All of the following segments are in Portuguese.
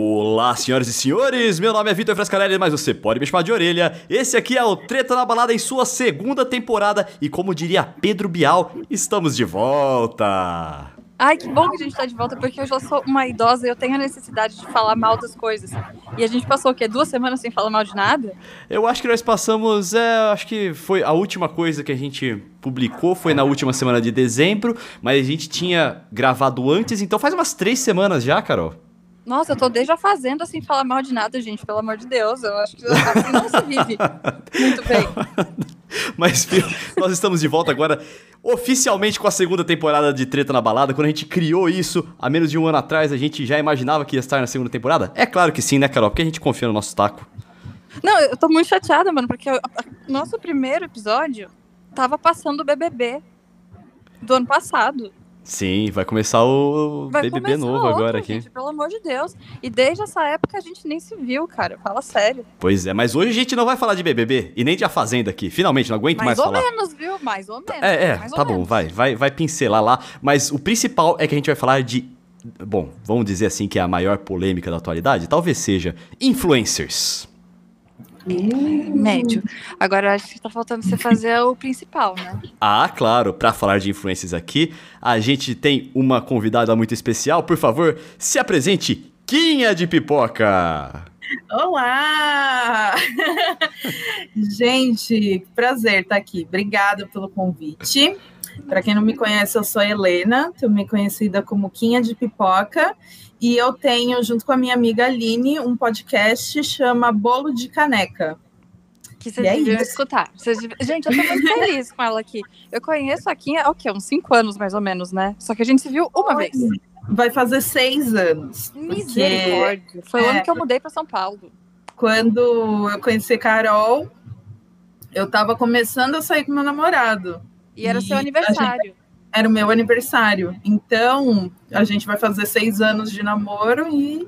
Olá, senhoras e senhores, meu nome é Vitor Frescarelli, mas você pode me chamar de orelha. Esse aqui é o Treta na Balada em sua segunda temporada e como diria Pedro Bial, estamos de volta. Ai, que bom que a gente tá de volta, porque eu já sou uma idosa e eu tenho a necessidade de falar mal das coisas. E a gente passou o quê? Duas semanas sem falar mal de nada? Eu acho que nós passamos, é, acho que foi a última coisa que a gente publicou, foi na última semana de dezembro, mas a gente tinha gravado antes, então faz umas três semanas já, Carol. Nossa, eu tô desde a fazenda sem falar mal de nada, gente, pelo amor de Deus. Eu acho que assim não se vive muito bem. Mas, filho, nós estamos de volta agora, oficialmente com a segunda temporada de Treta na Balada. Quando a gente criou isso, há menos de um ano atrás, a gente já imaginava que ia estar na segunda temporada? É claro que sim, né, Carol? Porque a gente confia no nosso taco. Não, eu tô muito chateada, mano, porque o nosso primeiro episódio tava passando o BBB do ano passado. Sim, vai começar o Vai BBB começar novo outro, agora aqui. Gente, pelo amor de Deus. E desde essa época a gente nem se viu, cara. Fala sério. Pois é, mas hoje a gente não vai falar de BBB e nem de A Fazenda aqui. Finalmente, não aguento mais, Mais ou falar. menos, viu? Mais ou menos. É, é, mais ou tá bom, menos. vai, vai, vai pincelar lá. Mas o principal é que a gente vai falar de. Bom, vamos dizer assim que é a maior polêmica da atualidade? Talvez seja influencers. Médio. Agora acho que tá faltando você fazer o principal, né? Ah, claro, pra falar de influencers aqui, a gente tem uma convidada muito especial. Por favor, se apresente, Quinha de Pipoca. Olá! Gente, prazer estar aqui. Obrigada pelo convite. Para quem não me conhece, eu sou a Helena, também conhecida como Quinha de Pipoca, e eu tenho, junto com a minha amiga Aline, um podcast chama Bolo de Caneca. Que vocês E é deviam isso. escutar. Vocês Gente, eu tô muito feliz com ela aqui. Eu conheço a Kim há o quê? Uns cinco anos, mais ou menos, né? Só que a gente se viu uma vez. Vai fazer seis anos. Porque Misericórdia. Foi o é. ano que eu mudei pra São Paulo. quando eu conheci Carol, eu estava começando a sair com meu namorado. E era E seu aniversário. Era o meu aniversário. Então, a gente vai fazer seis anos de namoro e.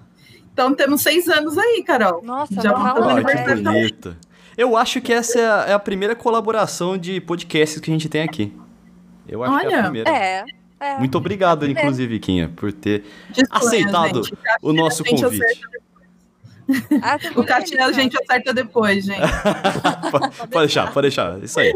Então, temos seis anos aí, Carol. Nossa, Já não vamos fazer que bonito. Eu acho que essa é a, é a primeira colaboração de podcasts que a gente tem aqui. Eu acho que é a Olha. primeira. É. é. Muito obrigado, primeira. inclusive, Quinha, por ter Disponha, aceitado gente. o nosso convite. Ah, O feliz, a gente acerta depois, gente. pode, pode deixar, pode deixar. Isso aí.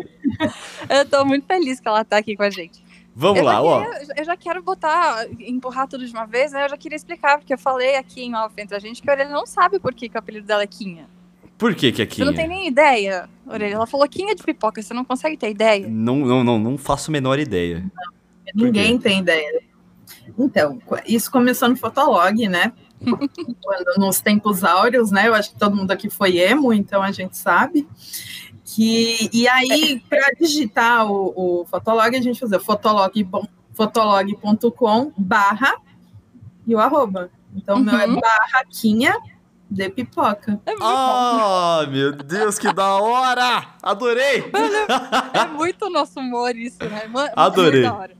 Eu tô muito feliz que ela tá aqui com a gente. Vamos eu lá, ó. queria- Eu já quero botar, empurrar tudo de uma vez, né? Eu já queria explicar, porque eu falei aqui em off entre a gente que a Orelha não sabe por que, que o apelido dela é Quinha. Por que que é Você Quinha? não tem nem ideia, Orelha. Ela falou Quinha de pipoca, você não consegue ter ideia. Não, não, não, não faço a menor ideia. Ninguém tem ideia. Então, isso começou no Fotolog, né? Quando, nos tempos áureos, né? Eu acho que todo mundo aqui foi emo, então a gente sabe. Que, e aí, para digitar o, o Fotolog, a gente fazia fotolog, fotolog.com barra e o arroba. Então, o meu é Uhum. barraquinha de pipoca. É muito bom. Ah, meu Deus, que da hora! Adorei! É muito nosso humor isso, né? Ma- Adorei. muito da hora.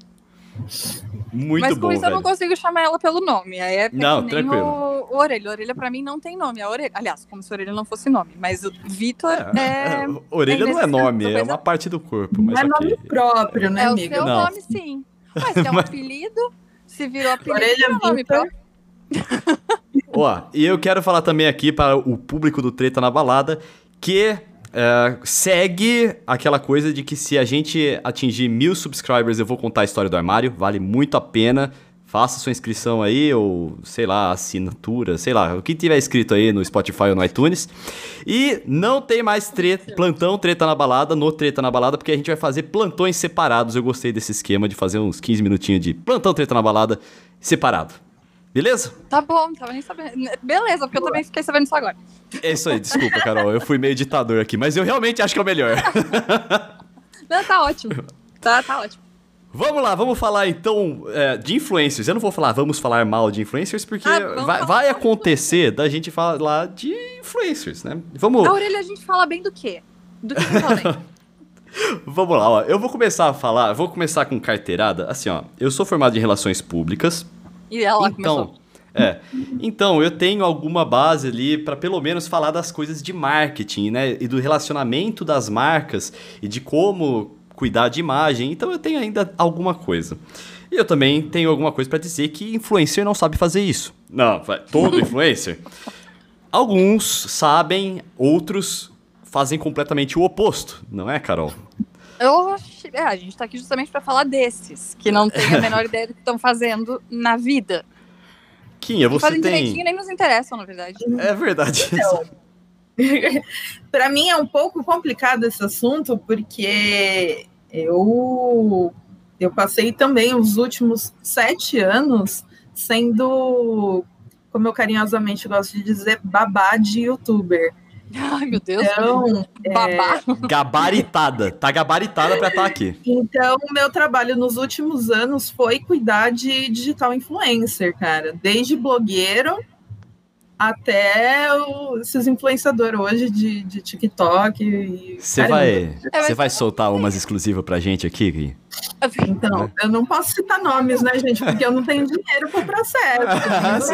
Muito Mas com bom, isso eu não velho. consigo chamar ela pelo nome. Aí é Não, tranquilo. O, o Orelha. Orelha pra mim não tem nome. A orelha. Aliás, como se Orelha não fosse nome. Mas o Vitor é. Orelha não é é nome, é uma parte do corpo, mas Não é ok. nome próprio, né, É o seu Não. nome, sim. Mas se é um apelido, se virou apelido, Orelha é um nome próprio. Ó, e eu quero falar também aqui para o público do Treta na Balada que é, segue aquela coisa de que se a gente atingir mil subscribers eu vou contar a história do armário, vale muito a pena. Faça sua inscrição aí, ou sei lá, assinatura, sei lá, o que tiver escrito aí no Spotify ou no iTunes. E não tem mais tre plantão Treta na Balada no Treta na Balada, porque a gente vai fazer plantões separados. Eu gostei desse esquema de fazer uns 15 minutinhos de plantão Treta na Balada separado. Beleza? Tá bom, tava nem sabendo. Beleza, porque eu também fiquei sabendo isso agora. É isso aí, desculpa, Carol. Eu fui meio ditador aqui, mas eu realmente acho que é o melhor. Não, tá ótimo. Tá, tá ótimo. vamos lá, vamos falar então é, de influencers. Eu não vou falar vamos falar mal de influencers, porque Ah, vai, vai acontecer da gente falar de influencers, né? Vamos, A orelha a gente fala bem do quê? Do que vamos lá, ó. Eu vou começar a falar, vou começar com carteirada. Assim, ó, eu sou formado em relações públicas. E ela então, começou. é. Então, eu tenho alguma base ali para pelo menos falar das coisas de marketing, né? E do relacionamento das marcas e de como cuidar de imagem. Então, eu tenho ainda alguma coisa. E eu também tenho alguma coisa para dizer que influencer não sabe fazer isso. Não, todo influencer. Alguns sabem, outros fazem completamente o oposto, não é, Carol? Eu, é, a gente tá aqui justamente para falar desses, que não tem a menor ideia do que estão fazendo na vida. Quinha, você fazem tem... direitinho nem nos interessam, na verdade. É verdade. Então, para mim é um pouco complicado esse assunto, porque eu, eu passei também os últimos sete anos sendo, como eu carinhosamente gosto de dizer, babá de youtuber. Ai, meu Deus. Então, Babá. é, Gabaritada. Tá gabaritada pra estar aqui. então, o meu trabalho nos últimos anos foi cuidar de digital influencer, cara. Desde blogueiro até o- esses influenciadores hoje de, de TikTok. e- Você vai, você vai soltar umas exclusivas pra gente aqui, Gui? Então, eu não posso citar nomes, né, gente? Porque eu não tenho dinheiro para o processo.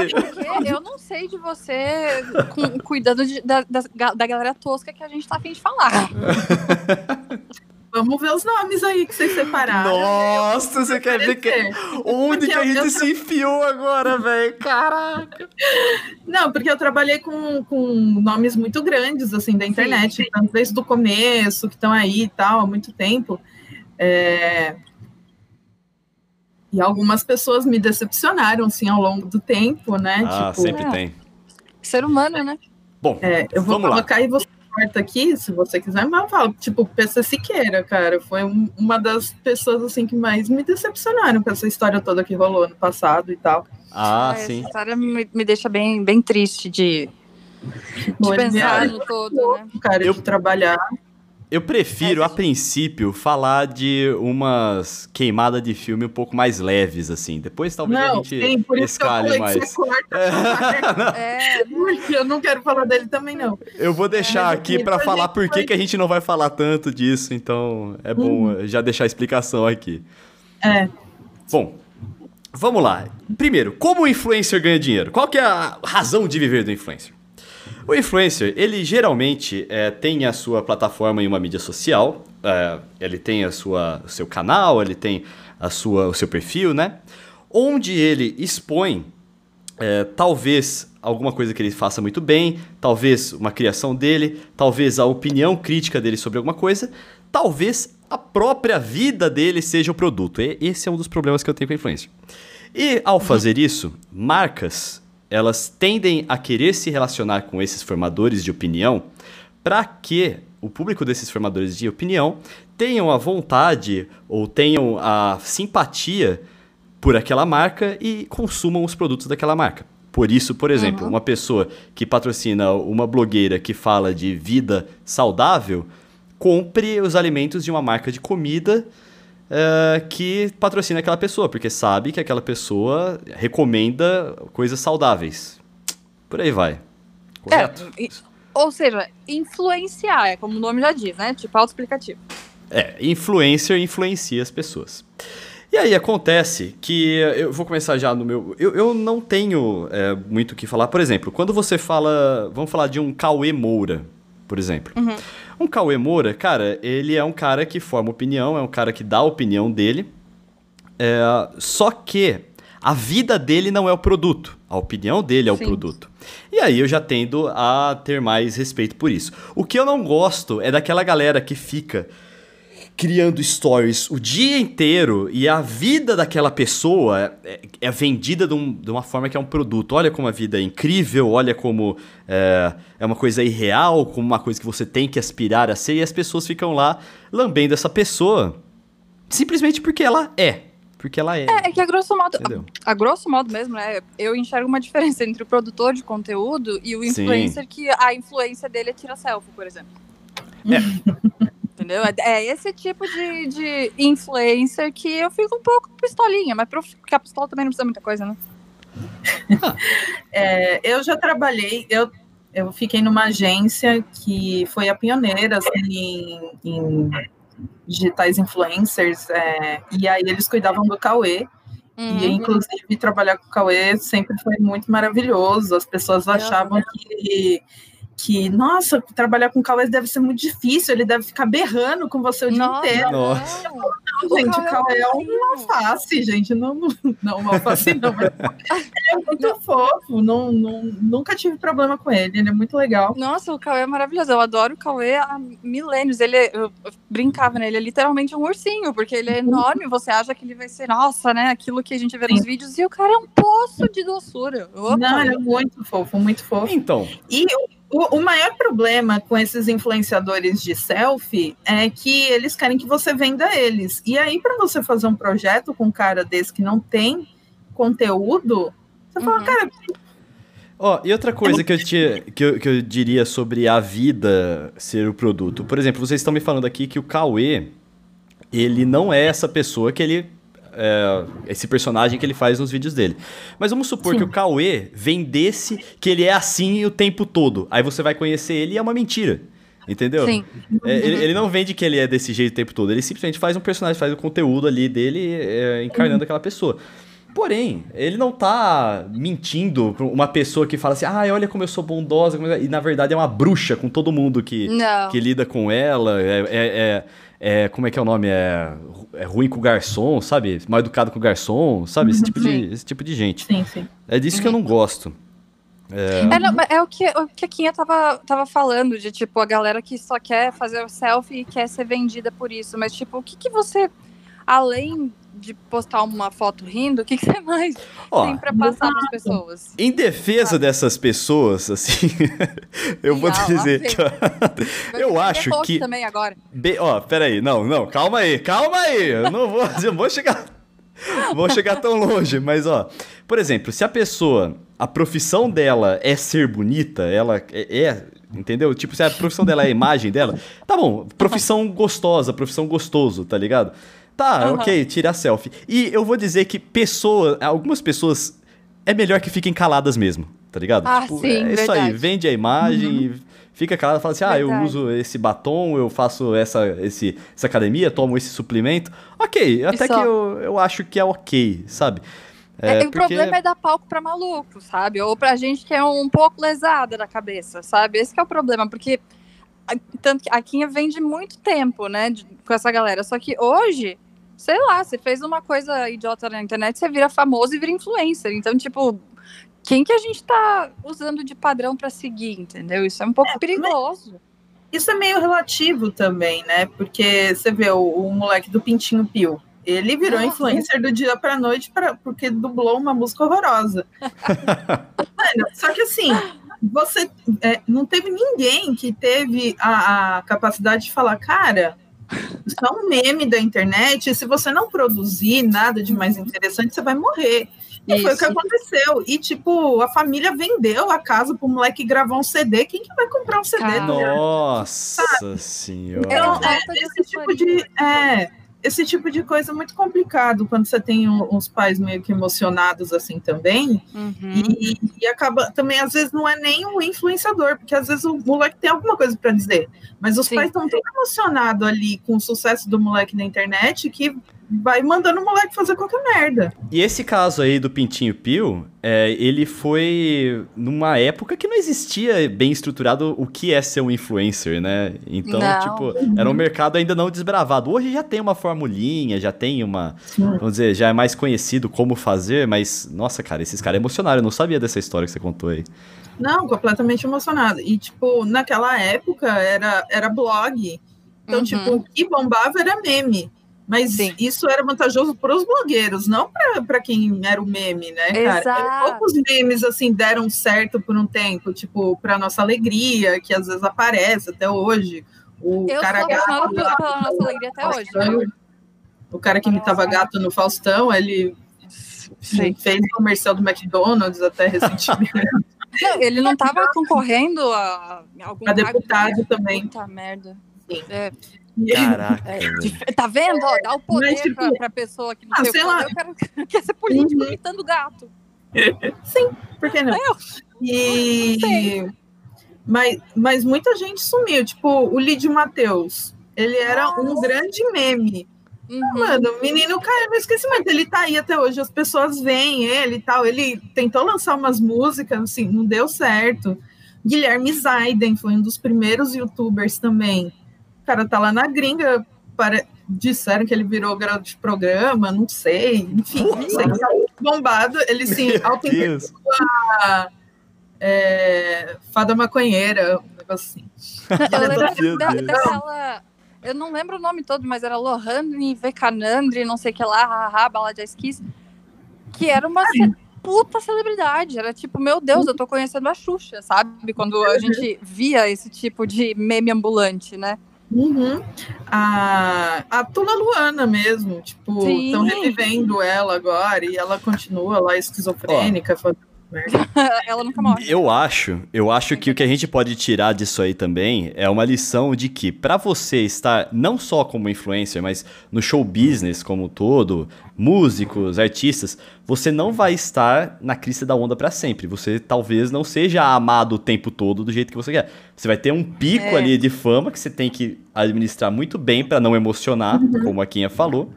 Porque eu não sei de você com- cuidando de- da, da, da galera tosca que a gente tá afim de falar. Vamos ver os nomes aí que vocês separaram. Nossa, você quer ver que... Onde que a Porque gente eu se enfiou agora, velho? Caraca. Não, porque eu trabalhei com, com nomes muito grandes, assim, da internet, tanto desde o começo, que estão aí e tal, há muito tempo. É, E algumas pessoas me decepcionaram, assim, ao longo do tempo, né? Ah, tipo, sempre é. tem. Ser humano, né? Bom, é, eu vou Vamos lá. colocar e você corta aqui, se você quiser, mas eu falo, tipo, PC Siqueira, cara, foi um- uma das pessoas, assim, que mais me decepcionaram com essa história toda que rolou no passado e tal. ah, Essa sim. história me, me deixa bem, bem triste de, de pensar ele no todo, né? Cara, Eu- de trabalhar. Eu prefiro, a princípio, falar de umas queimadas de filme um pouco mais leves, assim. Depois talvez a Não, gente sim, por isso escale mais. que você corta parte. É, Porque eu não quero falar dele também, não. Eu vou deixar mas aqui pra falar por que que a gente não vai falar tanto disso, então é bom eh, já deixar a explicação aqui. É. Bom, vamos lá. Primeiro, como o influencer ganha dinheiro? Qual que é a razão de viver do influencer? O influencer, ele geralmente eh, tem a sua plataforma em uma mídia social, eh, ele tem a sua, o seu canal, ele tem a sua, o seu perfil, né? Onde ele expõe é, talvez alguma coisa que ele faça muito bem, talvez uma criação dele, talvez a opinião crítica dele sobre alguma coisa, talvez a própria vida dele seja o produto. E esse é um dos problemas que eu tenho com a influência. E ao fazer isso, marcas elas tendem a querer se relacionar com esses formadores de opinião para que o público desses formadores de opinião tenham a vontade ou tenham a simpatia por aquela marca e consumam os produtos daquela marca. Por isso, por exemplo, uma pessoa que patrocina uma blogueira que fala de vida saudável, compre os alimentos de uma marca de comida eh, que patrocina aquela pessoa, porque sabe que aquela pessoa recomenda coisas saudáveis. Por aí vai. Correto? É, ou seja, influenciar, é como o nome já diz, né? Tipo autoexplicativo. É, influencer influencia as pessoas. E aí acontece que eu vou começar já no meu. Eu, eu não tenho é, muito o que falar. Por exemplo, quando você fala. Vamos falar de um Cauê Moura, por exemplo. Um Cauê Moura, cara, ele é um cara que forma opinião, é um cara que dá a opinião dele. É, só que a vida dele não é o produto. A opinião dele é o Sim. produto. E aí eu já tendo a ter mais respeito por isso. O que eu não gosto é daquela galera que fica criando stories o dia inteiro e a vida daquela pessoa é, é vendida de, um- de uma forma que é um produto. Olha como a vida é incrível, olha como é, é uma coisa irreal, como uma coisa que você tem que aspirar a ser, e as pessoas ficam lá lambendo essa pessoa simplesmente porque ela é. Porque ela é. É, é que a grosso modo, Entendeu? a grosso modo mesmo, né? Eu enxergo uma diferença entre o produtor de conteúdo e o Sim. influencer que a influência dele é tirar selfie, por exemplo. Entendeu? É- É esse tipo de, de influencer que eu fico um pouco pistolinha, mas pro- porque a pistola também não precisa muita coisa, né? É, eu já trabalhei, eu, eu fiquei numa agência que foi a pioneira assim, em, em digitais influencers, é, e aí eles cuidavam do Cauê, e Uhum. inclusive trabalhar com o Cauê sempre foi muito maravilhoso, as pessoas achavam que, que, nossa, trabalhar com o Cauê deve ser muito difícil, ele deve ficar berrando com você o Nossa, dia inteiro. Nossa. Não, gente, o Cauê é um alface, gente. Não, não, não um alface não. Ele é muito fofo. Não, não, nunca tive problema com ele. Ele é muito legal. Nossa, o Cauê é maravilhoso. Eu adoro o Cauê há milênios. Ele, é- eu brincava nele, ele é literalmente um ursinho, porque ele é enorme. Você acha que ele vai ser, nossa, né? Aquilo que a gente vê nos vídeos. E o cara é um poço de doçura. Amo Não, ele é muito fofo, muito fofo. Então, E o, o maior problema com esses influenciadores de selfie é que eles querem que você venda eles. E aí, para você fazer um projeto com um cara desse que não tem conteúdo, você fala, Uhum. cara, Ó, e outra coisa que eu, tinha, que, eu, que eu diria sobre a vida ser o produto. Por exemplo, vocês estão me falando aqui que o Cauê, ele não é essa pessoa que ele. É, esse personagem que ele faz nos vídeos dele. Mas vamos supor Sim. que o Cauê vendesse que ele é assim o tempo todo. Aí você vai conhecer ele e é uma mentira. Entendeu? Sim. É, ele, ele não vende que ele é desse jeito o tempo todo. Ele simplesmente faz um personagem, faz o conteúdo ali dele é, encarnando aquela pessoa. Porém, ele não tá mentindo pra uma pessoa que fala assim, ah, olha como eu sou bondosa, como eu-" e na verdade é uma bruxa com todo mundo que, Não. que lida com ela, é, é- é- é- como é que é o nome? É, é ruim com o garçom, sabe? Mal educado com o garçom, sabe? Esse tipo, de, esse tipo de gente. sim, sim. É disso que eu não gosto. É, não, mas é o que, o que a Kinha tava, tava falando, de tipo, a galera que só quer fazer o selfie e quer ser vendida por isso. Mas, tipo, o que, que você, além de postar uma foto rindo, o que, que você mais Ó, tem pra passar pras pessoas? Em defesa dessas pessoas, assim, eu vou te dizer que eu vender acho que também agora. Be- Ó, peraí, não, não, calma aí, calma aí. Eu não vou, eu vou chegar. Vou chegar tão longe, mas ó, por exemplo, se a pessoa, a profissão dela é ser bonita, ela é, é, entendeu? Tipo, se a profissão dela é a imagem dela, tá bom, profissão gostosa, profissão gostoso, tá ligado? Tá, Aham. ok, tirar selfie. E eu vou dizer que pessoa, algumas pessoas é melhor que fiquem caladas mesmo, tá ligado? Ah, sim, é isso aí, verdade. vende a imagem e fica calada, fala assim: "Ah, eu Verdade. uso esse batom, eu faço essa, esse, essa academia, tomo esse suplemento". OK, até que eu, eu acho que é OK, sabe? É, o porque- problema é dar palco pra maluco, sabe? Ou pra gente que é um pouco lesada da cabeça, sabe? Esse que é o problema, porque a- tanto que a Kinha vende muito tempo, né, de- com essa galera. Só que hoje, sei lá, você fez uma coisa idiota na internet, você vira famoso e vira influencer. Então, tipo, quem que a gente tá usando de padrão pra seguir, entendeu? Isso é um pouco perigoso. Isso é meio relativo também, né? Porque você vê o, o moleque do Pintinho Pio. Ele virou Ah, influencer do dia pra noite pra, porque dublou uma música horrorosa. Mano, só que assim, você é, não teve ninguém que teve a, a capacidade de falar, cara, isso é um meme da internet, e se você não produzir nada de mais interessante, você vai morrer. E foi o que Isso. aconteceu. E, tipo, a família vendeu a casa pro moleque gravar um CD. Quem que vai comprar um CD? Cara? Nossa senhora. Então, falta é, esse tipo de, é, esse tipo de coisa é muito complicado quando você tem um- uns pais meio que emocionados assim também. Uhum. E, e acaba também, às vezes, não é nem o influenciador, porque às vezes o moleque tem alguma coisa para dizer. Mas os Sim. pais estão tão emocionados ali com o sucesso do moleque na internet que vai mandando o moleque fazer qualquer merda. E esse caso aí do Pintinho Pio, é, ele foi numa época que não existia bem estruturado o que é ser um influencer, né? Então, Não. tipo, era um mercado ainda não desbravado. Hoje já tem uma formulinha, já tem uma. Sim. Vamos dizer, já é mais conhecido como fazer, mas, nossa, cara, esses caras emocionaram. Eu não sabia dessa história que você contou aí. Não, completamente emocionado. E, tipo, naquela época era, era blog. Então, Uhum. tipo, o que bombava era meme. Mas Sim. isso era vantajoso para os blogueiros, não para quem era o meme, né, cara? Exato. Poucos memes, assim, deram certo por um tempo, tipo, para nossa alegria, que às vezes aparece até hoje. O Eu cara sou gato pela, nossa alegria até hoje. Faustão, O cara que imitava gato no Faustão, ele Sim. fez comercial do McDonald's até recentemente. Não, ele não tava concorrendo a algum cargo, deputado né? também. Puta merda. Sim. É, Caraca. é, tá vendo? Ó, dá o poder Mas, tipo, pra, pra pessoa que não ah, tem o sei poder. lá. Eu quero, quero ser político Uhum. imitando gato. Sim, por que não? Eu? E... Mas, mas muita gente sumiu, tipo, o Lídio Matheus. Ele era um Nossa. grande meme. Uhum. Mano, o menino caiu no esquecimento. Ele tá aí até hoje, as pessoas veem ele e tal. Ele tentou lançar umas músicas, assim, não deu certo. Guilherme Zaiden foi um dos primeiros youtubers também. O cara tá lá na gringa, para... disseram que ele virou garoto de programa, não sei, enfim, não sei, tá bombado, ele sim, autenticou a é, fada maconheira, um negócio assim. Eu lembro da, daquela... Eu não lembro o nome todo, mas era Lohane Vekanandri, não sei o que lá, haha, bala de esquis, que era uma puta celebridade. Era tipo, meu Deus, eu tô conhecendo a Xuxa, sabe? Quando a gente via esse tipo de meme ambulante, né? Uhum. A, a Tula Luana mesmo, tipo, estão revivendo ela agora e ela continua lá esquizofrênica, fazendo ela nunca morre. Eu acho, eu acho que o que a gente pode tirar disso aí também é uma lição de que para você estar não só como influencer, mas no show business como um todo, músicos, artistas, você não vai estar na crista da onda para sempre. Você talvez não seja amado o tempo todo do jeito que você quer. Você vai ter um pico é. ali de fama que você tem que administrar muito bem para não emocionar, uhum. como a Kinha falou.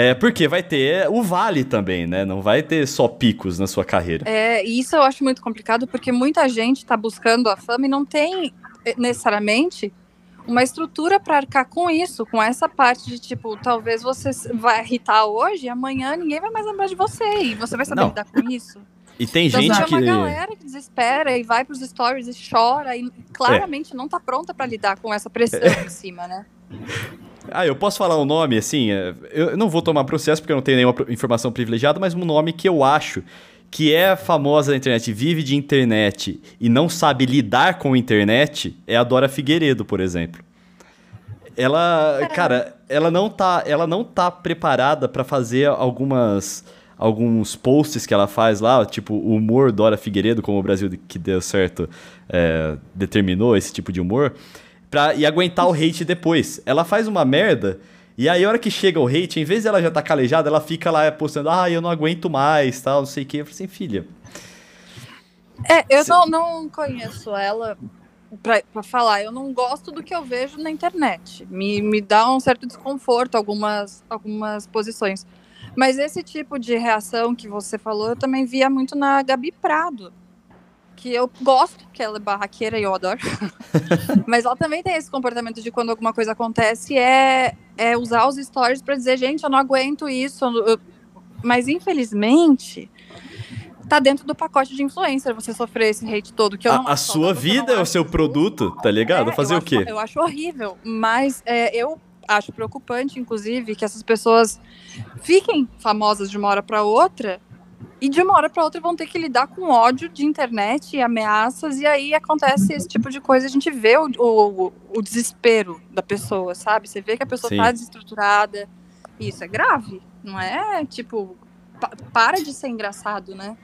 É, porque vai ter o vale também, né? Não vai ter só picos na sua carreira. É, e isso eu acho muito complicado, porque muita gente está buscando a fama e não tem eh, necessariamente uma estrutura para arcar com isso, com essa parte de tipo, talvez você vai irritar hoje, amanhã ninguém vai mais lembrar de você e você vai saber não. lidar com isso. E tem então, gente que. Tem uma galera que desespera e vai pros stories e chora e claramente é. não tá pronta para lidar com essa pressão é. em cima, né? Ah, eu posso falar um nome, assim, é, eu não vou tomar processo porque eu não tenho nenhuma informação privilegiada, mas um nome que eu acho que é famosa na internet, vive de internet e não sabe lidar com a internet, é a Dora Figueiredo, por exemplo. Ela, cara, ela não tá, ela não tá preparada para fazer algumas alguns posts que ela faz lá, tipo o humor Dora Figueiredo, como o Brasil que deu certo é, determinou esse tipo de humor pra, e aguentar o hate depois. Ela faz uma merda. E aí, a hora que chega o hate, em vez de ela já tá calejada, ela fica lá postando, ah, eu não aguento mais, tal, não sei o que. Eu falei assim, filha. É, eu não, não conheço ela pra falar. Eu não gosto do que eu vejo na internet. Me, me dá um certo desconforto algumas, algumas posições. Mas esse tipo de reação que você falou, eu também via muito na Gabi Prado que eu gosto, que ela é barraqueira e eu adoro. Mas ela também tem esse comportamento de quando alguma coisa acontece é, é usar os stories para dizer, gente, eu não aguento isso. Eu... Mas infelizmente tá dentro do pacote de influencer você sofrer esse hate todo. Que eu a, a sua vida é o seu produto, tá ligado? É, Fazer o quê? eu acho horrível, mas é, eu acho preocupante, inclusive, que essas pessoas fiquem famosas de uma hora para outra e de uma hora para outra vão ter que lidar com ódio de internet e ameaças, e aí acontece esse tipo de coisa. A gente vê o, o, o desespero da pessoa, sabe? Você vê que a pessoa está desestruturada. E isso é grave, não é? Tipo, pa para de ser engraçado, né?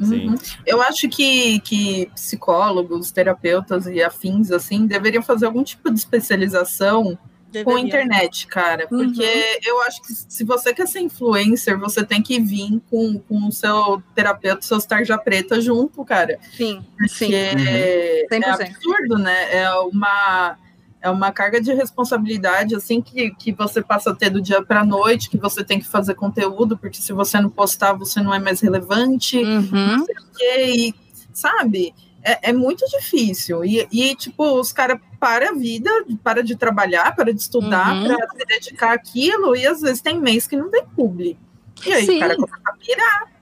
Uhum. Eu acho que, que psicólogos, terapeutas e afins, assim, deveriam fazer algum tipo de especialização Deveria. com internet, cara. Porque uhum. eu acho que se você quer ser influencer, você tem que vir com, com o seu terapeuta, seus tarja preta junto, cara. Sim, porque sim. Uhum. É absurdo, né? É uma é uma carga de responsabilidade assim que, que você passa a ter do dia para noite, que você tem que fazer conteúdo, porque se você não postar, você não é mais relevante. Uhum. E, sabe? É, é muito difícil. E, e tipo, os caras para a vida, para de trabalhar, para de estudar, uhum. para se dedicar àquilo, e às vezes tem mês que não tem publi. E aí Sim. o cara começa a pirar.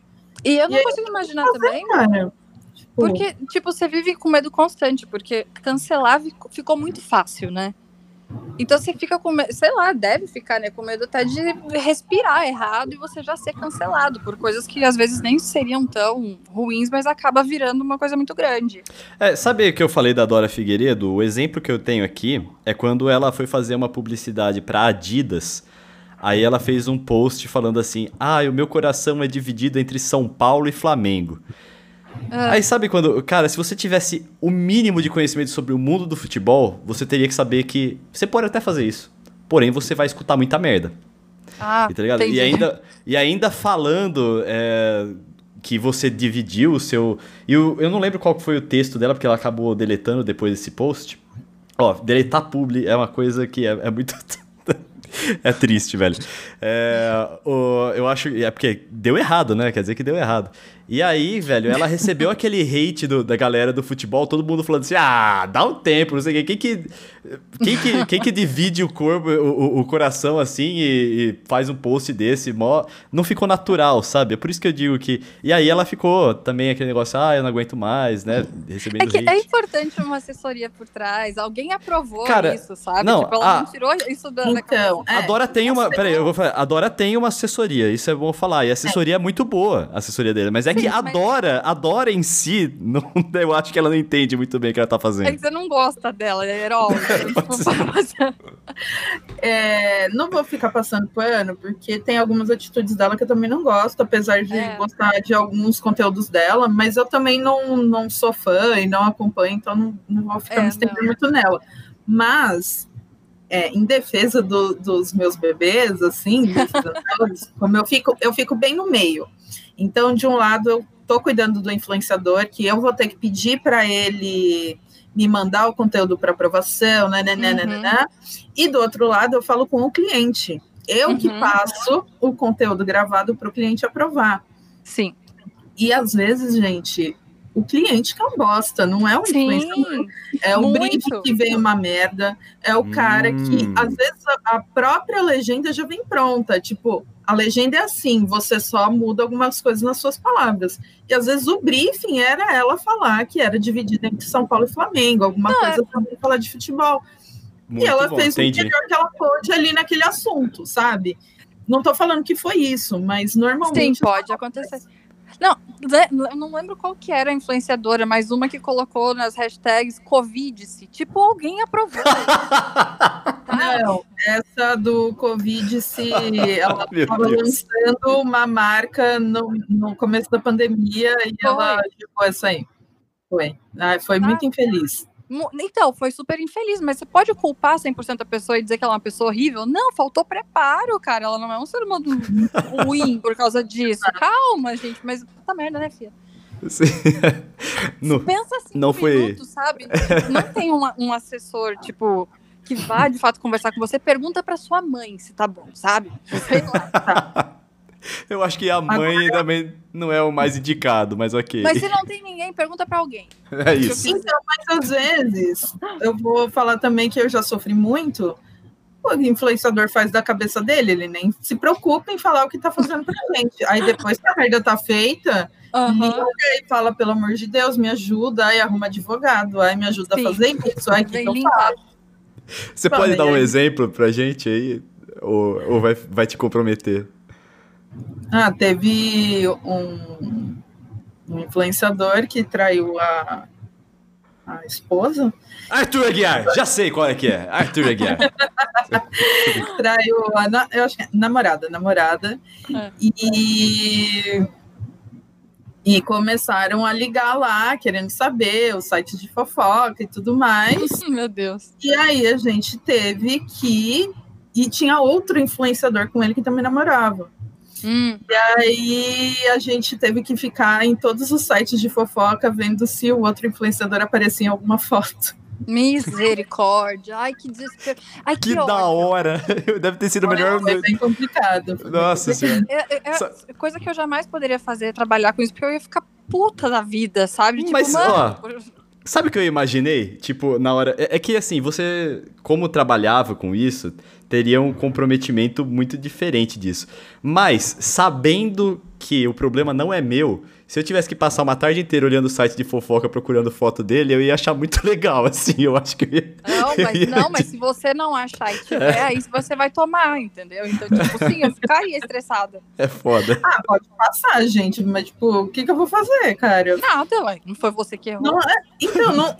E eu não e consigo imaginar fazer, também. Cara? Tipo... Porque, tipo, você vive com medo constante, porque cancelar ficou muito fácil, né? Então você fica com sei lá, deve ficar, né, com medo até de respirar errado e você já ser cancelado por coisas que às vezes nem seriam tão ruins, mas acaba virando uma coisa muito grande. É, sabe o que eu falei da Dora Figueiredo? O exemplo que eu tenho aqui é quando ela foi fazer uma publicidade para Adidas. Aí ela fez um post falando assim: "Ah, o meu coração é dividido entre São Paulo e Flamengo". Ah. Aí sabe quando, cara, se você tivesse o mínimo de conhecimento sobre o mundo do futebol, você teria que saber que você pode até fazer isso, porém você vai escutar muita merda. Ah, tá ligado? E ainda, e ainda falando é, que você dividiu o seu. E eu, eu não lembro qual foi o texto dela, porque ela acabou deletando depois desse post. Ó, deletar publi é uma coisa que é, é muito. é triste, velho. É, o, eu acho. É porque deu errado, né? Quer dizer que deu errado. E aí, velho, ela recebeu aquele hate do, da galera do futebol, todo mundo falando assim: ah, dá um tempo, não sei o quê. Quem que, quem que, quem que divide o corpo, o, o coração assim e, e, faz um post desse? Mó... Não ficou natural, sabe? É por isso que eu digo que. E aí ela ficou também aquele negócio: ah, eu não aguento mais, né? Recebendo é que é hate. é importante uma assessoria por trás. Alguém aprovou Cara, isso, sabe? Não, tipo, ela a... não tirou isso da, então, da é, A Dora tem uma. Peraí, eu vou falar. A Dora tem uma assessoria, isso é bom falar. E a assessoria é, é muito boa, a assessoria dele. Mas é que a Dora, a Dora em si, não, eu acho que ela não entende muito bem o que ela tá fazendo. É que você não gosta dela, é herói. é, não vou ficar passando pano, porque tem algumas atitudes dela que eu também não gosto, apesar de é. gostar de alguns conteúdos dela, mas eu também não, não sou fã e não acompanho, então não, não vou ficar é, me estendendo muito nela. Mas é, em defesa do, dos meus bebês, assim, como eu fico, eu fico bem no meio. Então, de um lado, eu estou cuidando do influenciador, que eu vou ter que pedir para ele me mandar o conteúdo para aprovação, né, né, né, né, né, uhum. né, e do outro lado, eu falo com o cliente. Eu uhum. que passo o conteúdo gravado para o cliente aprovar. Sim. E às vezes, gente, o cliente que é um bosta, não é o influenciador. É o muito. brief que vem uma merda, é o cara que, hum. às vezes, a própria legenda já vem pronta. Tipo, a legenda é assim, você só muda algumas coisas nas suas palavras. E às vezes o briefing era ela falar que era dividida entre São Paulo e Flamengo, alguma não, coisa é... para falar de futebol. Muito e ela bom, fez entendi. o melhor que ela pôde ali naquele assunto, sabe? Não estou falando que foi isso, mas normalmente. Sim, pode acontecer. Não, eu não lembro qual que era a influenciadora, mas uma que colocou nas hashtags Covid-se. Tipo, alguém aprovou. tá? Não, do Covid-se, ela estava lançando uma marca no, no começo da pandemia e foi. ela tipo essa aí. Foi. Ah, foi ah, muito infeliz. Então, foi super infeliz, mas você pode culpar 100% a pessoa e dizer que ela é uma pessoa horrível? Não, faltou preparo, cara. Ela não é um ser humano ruim por causa disso. Calma, gente, mas puta merda, né, filha? Sim. No, Pensa assim, não foi... minutos, sabe? Não tem uma, um assessor, tipo, que vá de fato conversar com você, pergunta pra sua mãe se tá bom, sabe? Sei lá, tá. Eu acho que a mãe Agora... também não é o mais indicado, mas ok. Mas se não tem ninguém, pergunta para alguém. É isso. Então, mas às vezes, eu vou falar também que eu já sofri muito. O influenciador faz da cabeça dele, ele nem se preocupa em falar o que tá fazendo pra gente. Aí depois que a merda tá feita, uhum. liga e fala, pelo amor de Deus, me ajuda, aí arruma advogado, aí me ajuda Sim. a fazer isso, aí que eu faço. Você pode dar um exemplo pra gente aí? Ou, ou vai, vai te comprometer? Ah, teve um, um influenciador que traiu a, a esposa. Arthur Aguiar, já sei qual é que é. Arthur Aguiar. traiu a, eu acho que é namorada, namorada. É. E e começaram a ligar lá, querendo saber, o site de fofoca e tudo mais. Meu Deus. E aí a gente teve que. E tinha outro influenciador com ele que também namorava. Hum. E aí a gente teve que ficar em todos os sites de fofoca vendo se o outro influenciador aparecia em alguma foto. Misericórdia. Ai, que desespero. Ai, que, que da hora. Deve ter sido o melhor. Foi bem complicado. Nossa senhora. coisa que eu jamais poderia fazer é trabalhar com isso, porque eu ia ficar puta da vida, sabe? Tipo, Mas, mano, ó, sabe o que eu imaginei? Tipo, na hora. É, é que assim, você, como trabalhava com isso, teria um comprometimento muito diferente disso. Mas, sabendo que o problema não é meu, se eu tivesse que passar uma tarde inteira olhando o site de fofoca procurando foto dele, eu ia achar muito legal, assim, eu acho que eu ia, Não, mas, ia... não, mas se você não achar e tiver, é. aí você vai tomar, entendeu? Então, tipo, sim, eu ficaria estressada. É foda. Ah, pode passar, gente, mas, tipo, o que, que eu vou fazer, cara? Nada, ué, não foi você que errou. Não, é, então, não...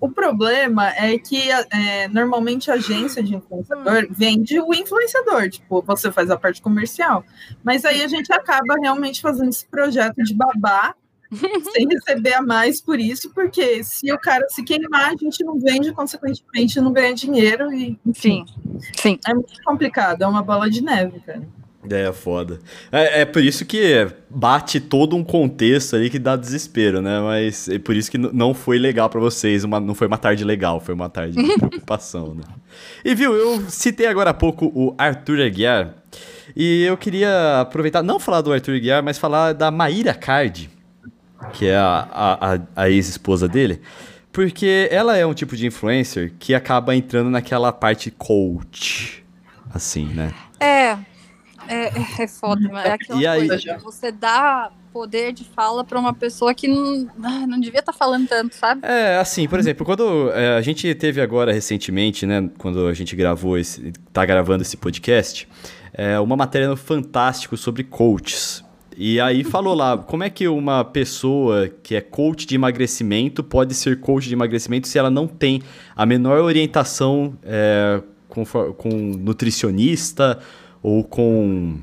O problema é que é, normalmente a agência de influenciador hum. vende o influenciador, tipo, você faz a parte comercial. Mas aí a gente acaba realmente fazendo esse projeto de babá sem receber a mais por isso, porque se o cara se queimar, a gente não vende, consequentemente não ganha dinheiro e enfim. Sim. É muito complicado, é uma bola de neve, cara. É, foda. É, é, por isso que bate todo um contexto ali que dá desespero, né? Mas é por isso que não foi legal para vocês, uma, não foi uma tarde legal, foi uma tarde de preocupação, né? E viu, eu citei agora há pouco o Arthur Aguiar. E eu queria aproveitar, não falar do Arthur Guiar, mas falar da Maíra Card, que é a, a, a, a ex-esposa dele. Porque ela é um tipo de influencer que acaba entrando naquela parte coach. Assim, né? É. É, é foda, mas é aquela E aí- coisa. Você dá poder de fala pra uma pessoa que não, ah, não devia estar falando tanto, sabe? É, assim, por exemplo, quando é, a gente teve agora recentemente, né, quando a gente gravou esse, tá gravando esse podcast, é, uma matéria no Fantástico sobre coaches. E aí falou lá, como é que uma pessoa que é coach de emagrecimento pode ser coach de emagrecimento se ela não tem a menor orientação é, com, com nutricionista ou com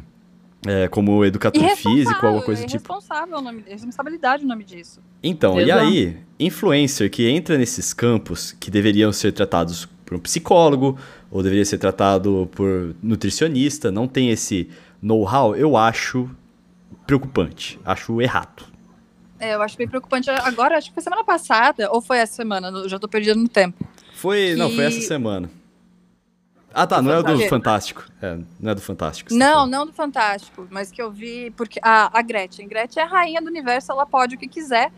é, como educador físico, alguma coisa do tipo. Irresponsável o nome responsabilidade o nome disso. Então, e Exato. aí, influencer que entra nesses campos que deveriam ser tratados por um psicólogo ou deveria ser tratado por nutricionista, não tem esse know-how, eu acho preocupante, acho errado. É, eu acho bem preocupante. Agora, acho que foi semana passada, ou foi essa semana, eu já tô perdida no tempo. Foi, não, foi Que- essa semana. Ah, tá, não é do Fantástico. É, não é do Fantástico. tá Não, falando. não do Fantástico, mas que eu vi, porque a, a Gretchen. Gretchen é a rainha do universo, ela pode o que quiser,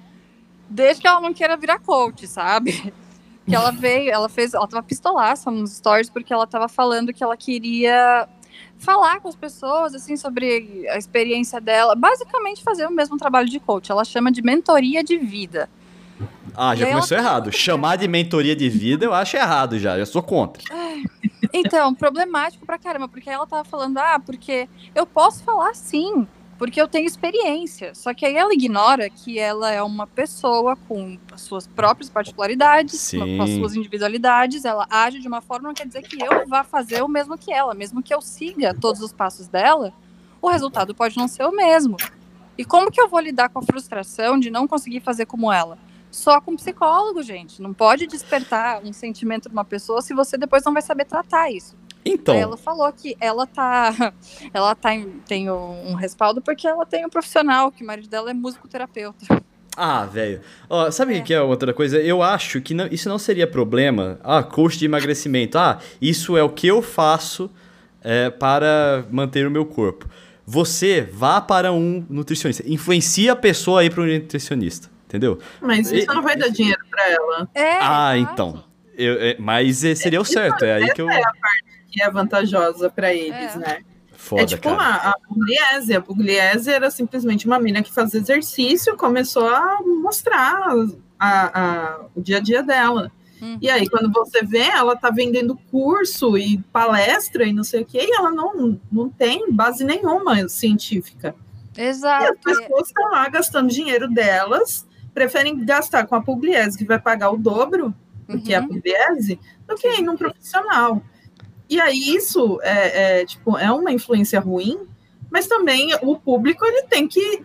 desde que ela não queira virar coach, sabe? Que ela veio, ela fez, ela tava pistolaça nos stories porque ela tava falando que ela queria falar com as pessoas, assim, sobre a experiência dela, basicamente fazer o mesmo trabalho de coach. Ela chama de mentoria de vida. Ah, já começou ela tá errado. Chamar de mentoria de vida eu acho errado já, eu sou contra. Então, problemático pra caramba, porque ela tava falando, ah, porque eu posso falar sim, porque eu tenho experiência. Só que aí ela ignora que ela é uma pessoa com as suas próprias particularidades, Sim. com as suas individualidades, ela age de uma forma, não quer dizer que eu vá fazer o mesmo que ela, mesmo que eu siga todos os passos dela, o resultado pode não ser o mesmo. E como que eu vou lidar com a frustração de não conseguir fazer como ela? Só com psicólogo, gente. Não pode despertar um sentimento numa pessoa se você depois não vai saber tratar isso. Então, ela falou que ela tá. Ela tá em- tem um, respaldo porque ela tem um profissional, que o marido dela é musicoterapeuta. Ah, velho. Sabe o É. que é outra coisa? Eu acho que não- isso não seria problema. Ah, coach de emagrecimento. Ah, isso é o que eu faço é, para manter o meu corpo. Você vá para um nutricionista. Influencia a pessoa aí para um nutricionista. Entendeu? Mas isso não vai dar dinheiro para ela, É, ah, exato. então. Eu- é, mas é, seria o certo. É aí que eu. que é vantajosa para eles, É. né? Foda, é tipo cara. a, a Pugliese. A Pugliese era simplesmente uma mina que fazia exercício, começou a mostrar a- a- o dia a dia dela. Uhum. E aí, quando você vê, ela tá vendendo curso e palestra e não sei o quê, e ela não, não tem base nenhuma científica. E as Exato. pessoas estão lá gastando dinheiro delas, preferem gastar com a Pugliese, que vai pagar o dobro do que a Uhum. Pugliese, do que ir num profissional. E aí isso é, é, tipo, é uma influência ruim, mas também o público ele tem que,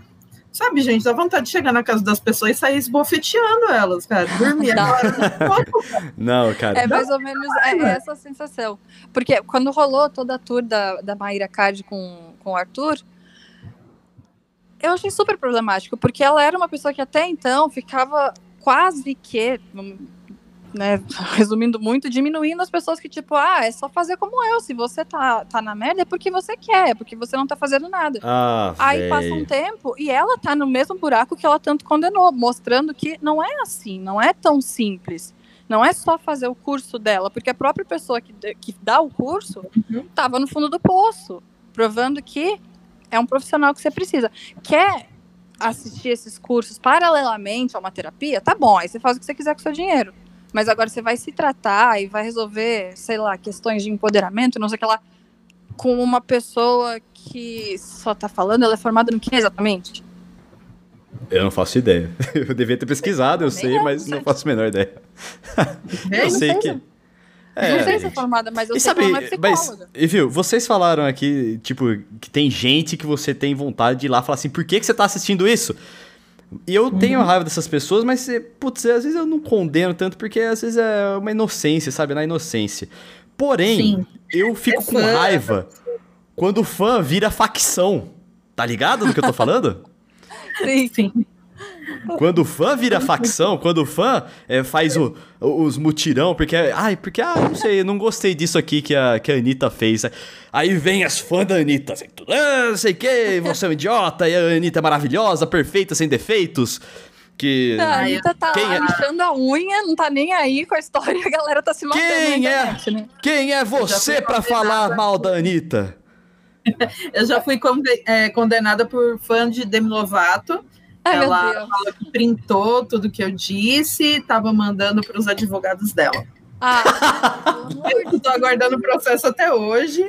sabe, gente, dá vontade de chegar na casa das pessoas e sair esbofeteando elas, cara, dormir agora. não posso, Não, cara. É mais ou menos é, é essa a sensação. Porque quando rolou toda a tour da, da Maíra Card com, com o Arthur, eu achei super problemático, porque ela era uma pessoa que até então ficava quase que, hum, né, resumindo muito, diminuindo as pessoas que, tipo, ah, é só fazer como eu. Se você tá, tá na merda, é porque você quer, é porque você não tá fazendo nada. Ah, Aí passa um tempo e ela tá no mesmo buraco que ela tanto condenou, mostrando que não é assim, não é tão simples. Não é só fazer o curso dela, porque a própria pessoa que, que dá o curso Uhum. tava no fundo do poço, provando que é um profissional que você precisa. Quer assistir esses cursos paralelamente a uma terapia? Tá bom, aí você faz o que você quiser com o seu dinheiro. Mas agora você vai se tratar e vai resolver, sei lá, questões de empoderamento, não sei o que lá, com uma pessoa que só tá falando, ela é formada no que exatamente? Eu não faço ideia. Eu devia ter pesquisado, eu sei, não, mas não faço a menor ideia. É, Eu sei sei que. É, não sei se é formada, mas eu E sei sabe, que ela não é mas, psicóloga. e viu, vocês falaram aqui, tipo, que tem gente que você tem vontade de ir lá falar assim, por que, que você tá assistindo isso? E eu tenho Uhum. raiva dessas pessoas, mas, eh, putz, às vezes eu não condeno tanto, porque às vezes é uma inocência, sabe? Na inocência. Porém, Sim. eu fico É com fã. raiva quando o fã vira facção. Tá ligado do que eu tô falando? Sim. Sim. Quando o fã vira facção, quando o fã é, faz o, os mutirão, porque, ai, porque, ah, não sei, não gostei disso aqui que a, que a Anitta fez. Aí vem as fãs da Anitta, assim, ah, não sei o que, você é um idiota, e a Anitta é maravilhosa, perfeita, sem defeitos. Que. A Anitta tá quem lá é? lixando a unha, não tá nem aí com a história, a galera tá se matando quem é, internet, né? Quem é você para falar mal da Anitta? Eu já fui é, condenada por fã de Demi Lovato Ai, ela falou que printou tudo que eu disse, estava mandando para os advogados dela. Ah, eu estou aguardando o processo até hoje.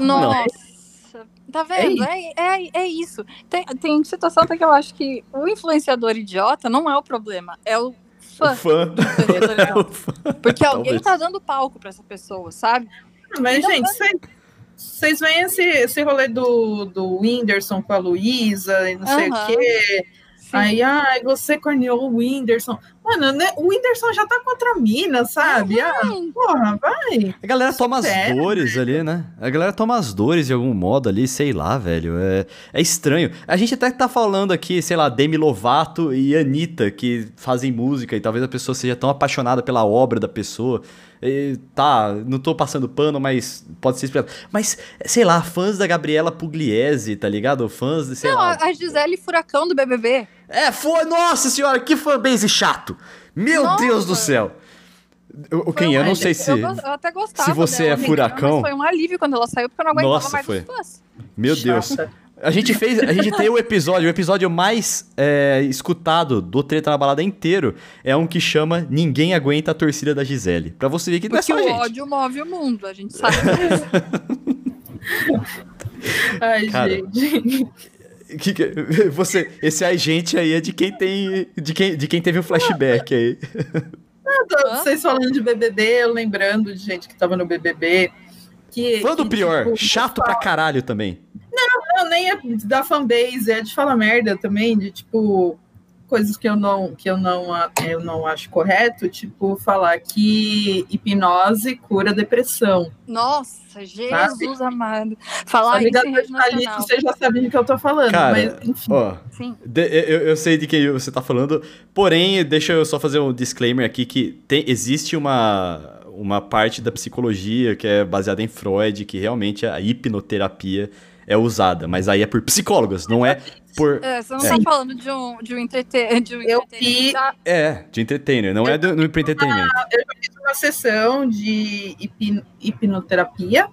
Nossa. Tá vendo? É, é, é, isso. Tem, tem situação até que eu acho que o influenciador idiota não é o problema, é o fã. O fã. é o fã. Porque alguém Talvez. tá dando palco para essa pessoa, sabe? Mas, então, gente, você vocês veem esse, esse rolê do, do Whindersson com a Luísa e não sei o quê. Sim. Aí, ai, você corneou o Whindersson. Mano, né, o Whindersson já tá contra a mina, sabe? Ah, porra, vai. A galera toma as dores ali, né? A galera toma as dores de algum modo ali, sei lá, velho. É, é estranho. A gente até tá falando aqui, sei lá, Demi Lovato e Anitta, que fazem música e talvez a pessoa seja tão apaixonada pela obra da pessoa. E, tá, não tô passando pano, mas pode ser explicado. Mas, sei lá, fãs da Gabriela Pugliese, tá ligado? Fãs de, sei não, lá. a Gisele Furacão do BBB. É, foi, nossa senhora, que fanbase chato. Meu nossa. Deus do céu. O quem eu não sei se. Eu, eu até gostava se você dela, é furacão. Mas foi um alívio quando ela saiu, porque eu não aguentava Nossa, mais foi. os fãs. Meu Deus. A gente fez, a gente tem o episódio, o episódio mais é, escutado do Treta na Balada inteiro é um que chama Ninguém Aguenta a Torcida da Gisele. Pra você ver que não é só o gente. ódio move o mundo, a gente sabe disso. Ai, Cara, gente. Que, que, você, esse agente aí é de quem tem. De quem, de quem teve um flashback aí. Não, vocês falando de BBB, eu lembrando de gente que tava no BBB. Que, Fã do que, pior, tipo, chato pra caralho também. Não, não, nem é da fanbase, é de falar merda também, de tipo coisas que eu não que eu não eu não acho correto, tipo falar que hipnose cura depressão. Nossa, Jesus sabe? amado. Falar isso rede nacional. Você já sabe do que eu tô falando, Cara, mas enfim. Ó, Sim. De, eu, eu sei de quem você tá falando, porém, deixa eu só fazer um disclaimer aqui que tem, existe uma uma parte da psicologia que é baseada em Freud, que realmente a hipnoterapia é usada, mas aí é por psicólogos, não é por. É, você não é. tá falando de um, de um, entrete... de um eu vi... É, de entertainer, não eu é do, entretenimento. Eu fiz uma sessão de hipno... hipnoterapia.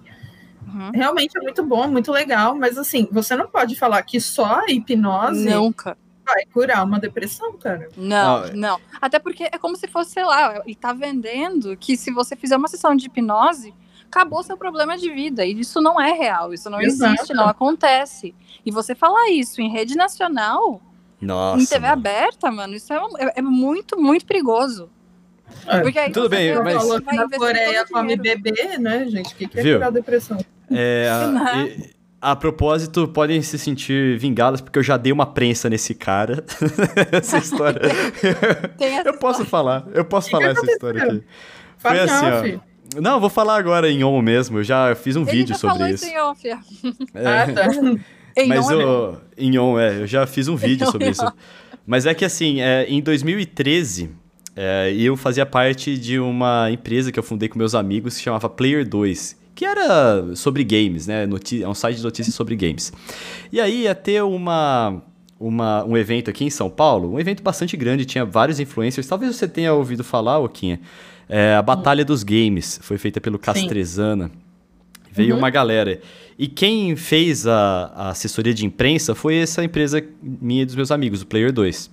Uhum. Realmente é muito bom, muito legal, mas assim, você não pode falar que só a hipnose. Nunca vai curar uma depressão, cara. Não, ah, não. Até porque é como se fosse, sei lá, ele tá vendendo que se você fizer uma sessão de hipnose, acabou seu problema de vida. E isso não é real, isso não Exato. existe, não acontece. E você falar isso em rede nacional, Nossa, em TV mano. aberta, mano, isso é, é, é muito, muito perigoso. É, tudo bem, mas na Coreia come bebê, né, gente? O que, que é Viu? depressão? É, a, a propósito, podem se sentir vingadas porque eu já dei uma prensa nesse cara. essa história. essa eu posso falar, eu posso falar essa história aqui. Foi assim, ó. Não, vou falar agora em on mesmo. Eu já fiz um Ele vídeo já sobre falou isso. Em off. É. Ah, tá. Mas o, em on, é, eu já fiz um vídeo sobre isso. Mas é que assim, é, em 2013, é, eu fazia parte de uma empresa que eu fundei com meus amigos que chamava Player 2, que era sobre games, né? é um site de notícias sobre games. E aí ia ter uma, uma, um evento aqui em São Paulo, um evento bastante grande, tinha vários influencers. Talvez você tenha ouvido falar, Oquinha. É, a Batalha dos Games foi feita pelo Castrezana. Sim. Veio uhum. uma galera. E quem fez a, a, assessoria de imprensa foi essa empresa minha e dos meus amigos, o Player 2.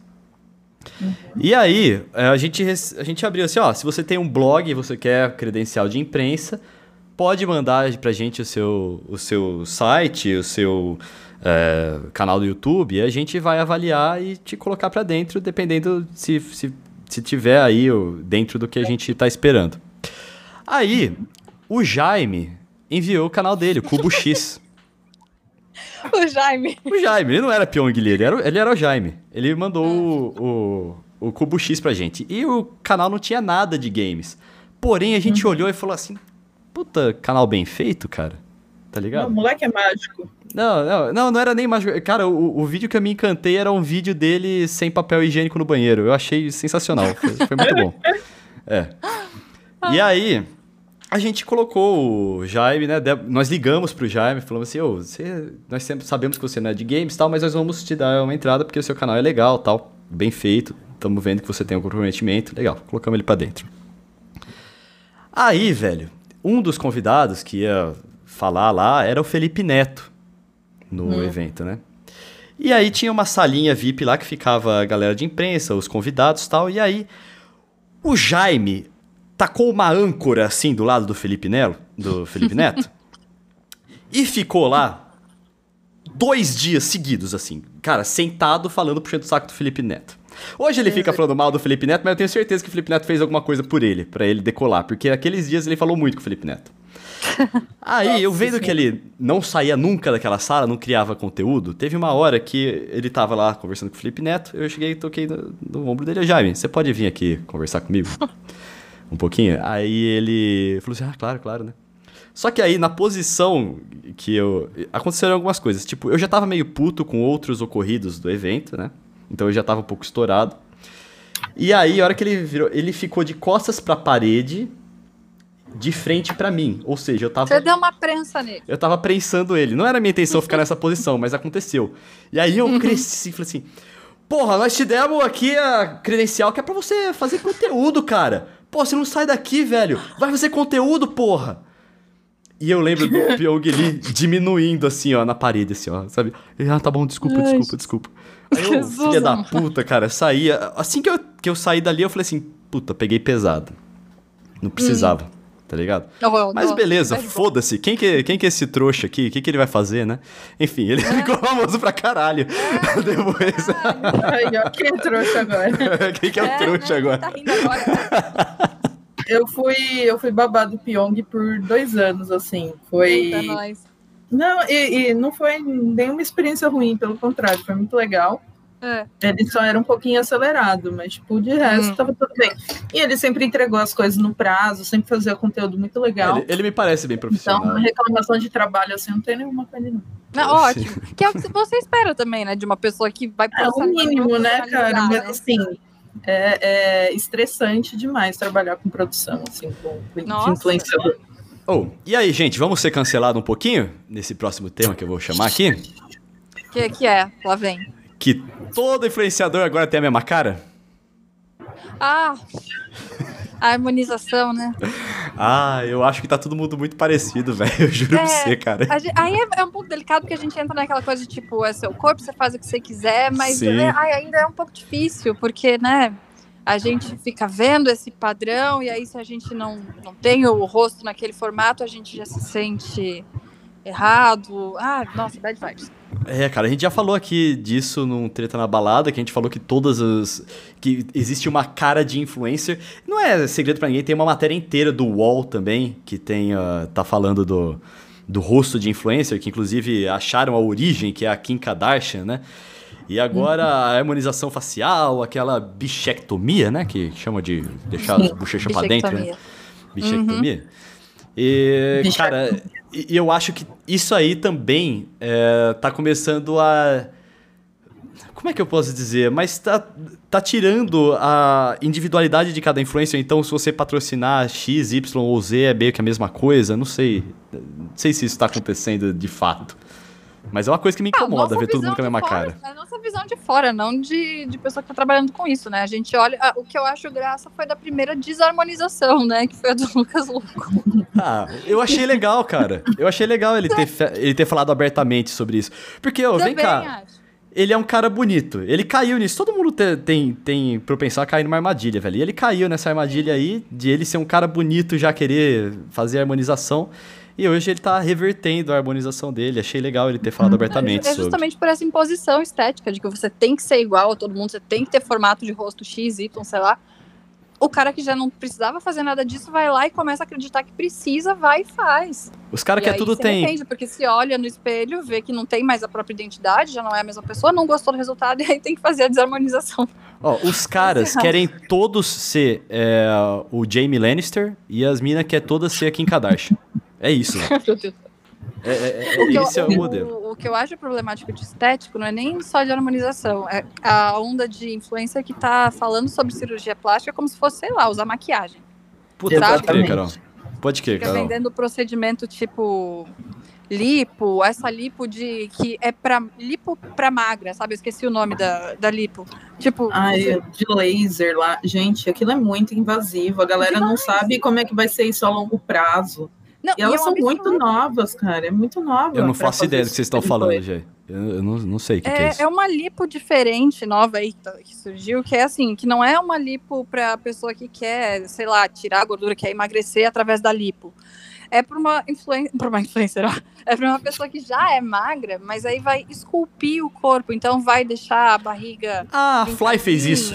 Uhum. E aí, é, a gente, a gente abriu assim, ó, se você tem um blog e você quer credencial de imprensa, pode mandar pra gente o seu, o seu site, o seu é, canal do YouTube, e a gente vai avaliar e te colocar para dentro, dependendo se, se se tiver aí dentro do que a gente está esperando. Aí, o Jaime enviou o canal dele, o Cubo X. o Jaime. O Jaime, ele não era Pyong Lee, ele era, ele era o Jaime. Ele mandou o, o, o Cubo X pra gente. E o canal não tinha nada de games. Porém, a gente uhum. olhou e falou assim: puta, canal bem feito, cara. Tá ligado? Não, o moleque é mágico. Não, não, não, não era nem mágico. Cara, o, o vídeo que eu me encantei era um vídeo dele sem papel higiênico no banheiro. Eu achei sensacional. Foi, foi muito bom. É. E aí, a gente colocou o Jaime, né? Nós ligamos pro Jaime, falamos assim, ô, você, nós sempre sabemos que você não é de games e tal, mas nós vamos te dar uma entrada porque o seu canal é legal tal, bem feito. Estamos vendo que você tem um comprometimento. Legal, colocamos ele pra dentro. Aí, velho, um dos convidados que ia falar lá era o Felipe Neto no evento, né? E aí tinha uma salinha VIP lá que ficava a galera de imprensa, os convidados e tal. E aí o Jaime tacou uma âncora assim do lado do Felipe Nelo, do Felipe Neto. e ficou lá dois dias seguidos, assim. Cara, sentado falando puxando o saco do Felipe Neto. Hoje ele fica falando mal do Felipe Neto, mas eu tenho certeza que o Felipe Neto fez alguma coisa por ele, pra ele decolar, porque aqueles dias ele falou muito com o Felipe Neto. Aí, eu vendo que ele não saía nunca daquela sala, não criava conteúdo, teve uma hora que ele tava lá conversando com o Felipe Neto, eu cheguei e toquei no, no ombro dele, Jaime, você pode vir aqui conversar comigo? um pouquinho? Aí ele falou assim, ah, claro, claro, né? Só que aí, na posição que eu... Aconteceram algumas coisas, tipo, eu já tava meio puto com outros ocorridos do evento, né? Então eu já tava um pouco estourado. E aí, a hora que ele virou, ele ficou de costas pra parede, de frente pra mim. Ou seja, eu tava... Você deu uma prensa nele. Eu tava prensando ele. Não era minha intenção ficar nessa posição, mas aconteceu. E aí eu cresci e falei assim: Porra, nós te demos aqui a credencial que é pra você fazer conteúdo, cara. Pô, você não sai daqui, velho. Vai fazer conteúdo, porra. E eu lembro do Pyong Lee diminuindo assim, ó, na parede, assim, ó, sabe? Ah, tá bom, desculpa, Ai, desculpa, desculpa. Aí eu, filha da puta, cara, saía. Assim que eu, que eu saí dali, eu falei assim: Puta, peguei pesado. Não precisava, tá ligado? Oh, Mas beleza, foda-se. Quem que, quem que é esse trouxa aqui? O que, que ele vai fazer, né? Enfim, ele ficou famoso pra caralho. Depois. Aí, ó, quem é trouxa agora? quem que é o trouxa né? agora? Tá rindo agora. Eu fui, eu fui babado Pyong por dois anos, assim. Foi. Eita, nós. Não, e, e não foi nenhuma experiência ruim, pelo contrário, foi muito legal. É. Ele só era um pouquinho acelerado, mas, tipo, de resto, Hum. tava tudo bem. E ele sempre entregou as coisas no prazo, sempre fazia conteúdo muito legal. Ele, ele me parece bem Então, profissional. reclamação de trabalho, assim, não tem nenhuma com ele, não. Não, ótimo. Que é o que você espera também, né? De uma pessoa que vai É o mínimo, né, cara? profissionalizar, Mas, né? assim, é, é estressante demais trabalhar com produção, assim, com, com Nossa. influenciador. Oh, e aí, gente, vamos ser cancelados um pouquinho nesse próximo tema que eu vou chamar aqui? Que, que é? Lá vem. Que todo influenciador agora tem a mesma cara? Ah, a harmonização, né? Ah, eu acho que tá todo mundo muito parecido, velho. Eu juro pra É, você, cara. Gente- aí é, é um pouco delicado porque a gente entra naquela coisa de tipo, é seu corpo, você faz o que você quiser, mas né, ai, ainda é um pouco difícil, porque, né, a gente fica vendo esse padrão e aí se a gente não, não tem o rosto naquele formato, a gente já se sente errado. Ah, nossa, bad vibes. É, cara, a gente já falou aqui disso num Treta na Balada, que a gente falou que todas as... que existe uma cara de influencer. Não é segredo pra ninguém, tem uma matéria inteira do UOL também, que tem, ah, tá falando do, do rosto de influencer, que inclusive acharam a origem, que é a Kim Kardashian, né? E agora a harmonização facial, aquela bichectomia, né? Que chama de deixar as Sim, bochechas pra dentro, né? Bichectomia. Bichectomia. E, Bichectomia. cara, e e eu acho que isso aí também é, tá começando a. Como é que eu posso dizer? Mas tá, tá tirando a individualidade de cada influencer. Então, se você patrocinar X, Y ou Z, é meio que a mesma coisa. Não sei. Não sei se isso tá acontecendo de fato. Mas é uma coisa que me Ah, incomoda ver todo mundo com a mesma fora, cara. A nossa visão de fora, não de, de pessoa que tá trabalhando com isso, né? A gente olha. ah, o que eu acho graça foi da primeira desarmonização, né? Que foi a do Lucas Louco. Ah, eu achei legal, cara. Eu achei legal ele ter, fe- ele ter falado abertamente sobre isso. Porque, ô, vem Também cá. acho. Ele é um cara bonito. Ele caiu nisso. Todo mundo te- tem, tem propensão a cair numa armadilha, velho. E ele caiu nessa armadilha aí de ele ser um cara bonito, já querer fazer harmonização. E hoje ele tá revertendo a harmonização dele. Achei legal ele ter falado abertamente É sobre. justamente por essa imposição estética de que você tem que ser igual a todo mundo, você tem que ter formato de rosto X, Y, sei lá. O cara que já não precisava fazer nada disso vai lá e começa a acreditar que precisa, vai e faz. Os caras que é tudo tem. arrepende, porque se olha no espelho, vê que não tem mais a própria identidade, já não é a mesma pessoa, não gostou do resultado e aí tem que fazer a desarmonização. Ó, os caras querem todos ser é, o Jamie Lannister e as minas querem todas ser a Kim Kardashian. É isso, velho. Meu Deus. É, é, é, O que eu- esse é o modelo. O, o que eu acho problemático de estético não é nem só de harmonização, é a onda de influência que tá falando sobre cirurgia plástica como se fosse, sei lá, usar maquiagem. Puta, pode crer, Exatamente. Carol. Pode crer, Fica Carol. vendendo procedimento tipo lipo, essa lipo de que é pra lipo pra magra, sabe? Eu esqueci o nome da, da lipo. Tipo, Ai, de laser lá. Gente, aquilo é muito invasivo. A galera não sabe como é que vai ser isso a longo prazo. Não, E elas é são absurdo. muito novas, cara. É muito nova. Eu não faço ideia do que vocês estão tipo falando. Jay. Eu, eu não, não sei o que, que é É, isso. é uma lipo diferente, nova aí, que tá- que surgiu, que é assim, que não é uma lipo pra pessoa que quer, sei lá, tirar a gordura, quer emagrecer através da lipo. É pra uma influência, pra uma influencer, ó. É pra uma pessoa que já é magra, mas aí vai esculpir o corpo, então vai deixar a barriga Ah, a Fly fez isso.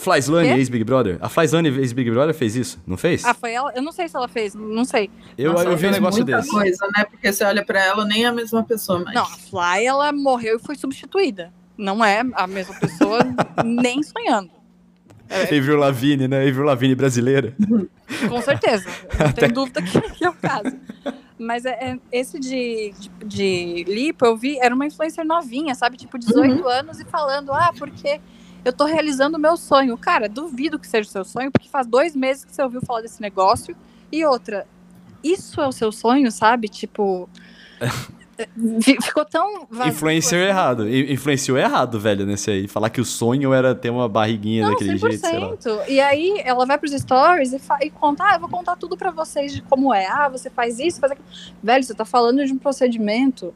Brincadinha. Fly Slane, Quê? ex-Big Brother. A Fly Slane, ex-Big Brother, fez isso? Não fez? Ah, foi ela? Eu não sei se ela fez, não sei. eu, Nossa, eu vi um negócio muita desse. coisa, né? Porque você olha pra ela, nem é a mesma pessoa mais. Não, a Fly, ela morreu e foi substituída. Não é a mesma pessoa, nem sonhando. É, Avril Lavigne, né? Avril Lavigne brasileira. Com certeza. Não tem dúvida que, é o caso. Mas é, é- esse de, de, de lipo, eu vi, era uma influencer novinha, sabe? Tipo, 18 anos e falando, ah, porque eu tô realizando o meu sonho. Cara, duvido que seja o seu sonho, porque faz dois meses que você ouviu falar desse negócio. E outra, isso é o seu sonho, sabe? Tipo. fi- Ficou tão vazio. Influencer assim. errado. Influenciou errado, velho, nesse aí. Falar que o sonho era ter uma barriguinha Não, daquele jeito, sei lá. 100%. E aí ela vai pros stories e, e conta, ah, eu vou contar tudo pra vocês de como é. Ah, você faz isso, faz aquilo. Velho, você tá falando de um procedimento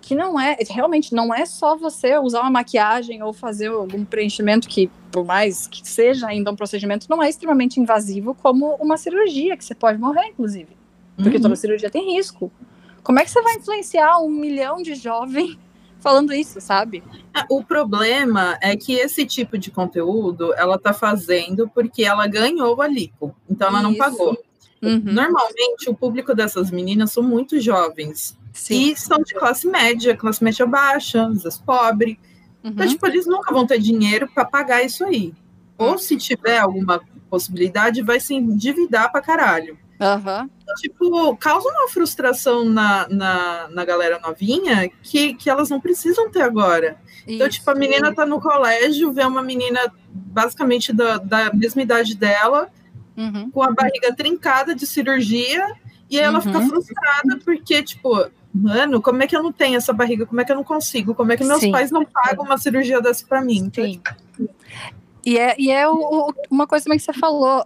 que não é, realmente não é só você usar uma maquiagem ou fazer algum preenchimento que, por mais que seja ainda um procedimento, não é extremamente invasivo como uma cirurgia, que você pode morrer, inclusive. Porque Uhum. toda cirurgia tem risco. Como é que você vai influenciar um milhão de jovens falando isso, sabe? É, O problema é que esse tipo de conteúdo ela tá fazendo porque ela ganhou a lipo, então ela não Isso. pagou. Uhum. Normalmente o público dessas meninas são muito jovens Sim. e são de classe média, classe média baixa, às vezes pobre. Então, Uhum. tipo, eles nunca vão ter dinheiro para pagar isso aí. Ou se tiver alguma possibilidade, vai se endividar pra caralho. Aham. Tipo, causa uma frustração na, na, na galera novinha que, que elas não precisam ter agora. Então, Isso. tipo, a menina tá no colégio, vê uma menina basicamente da, da mesma idade dela, Uhum. com a barriga trincada de cirurgia, e aí ela Uhum. fica frustrada porque, tipo, mano, como é que eu não tenho essa barriga? Como é que eu não consigo? Como é que meus Sim. pais não pagam uma cirurgia dessa pra mim? Então, Sim. E é, e é o- o- uma coisa também que você falou.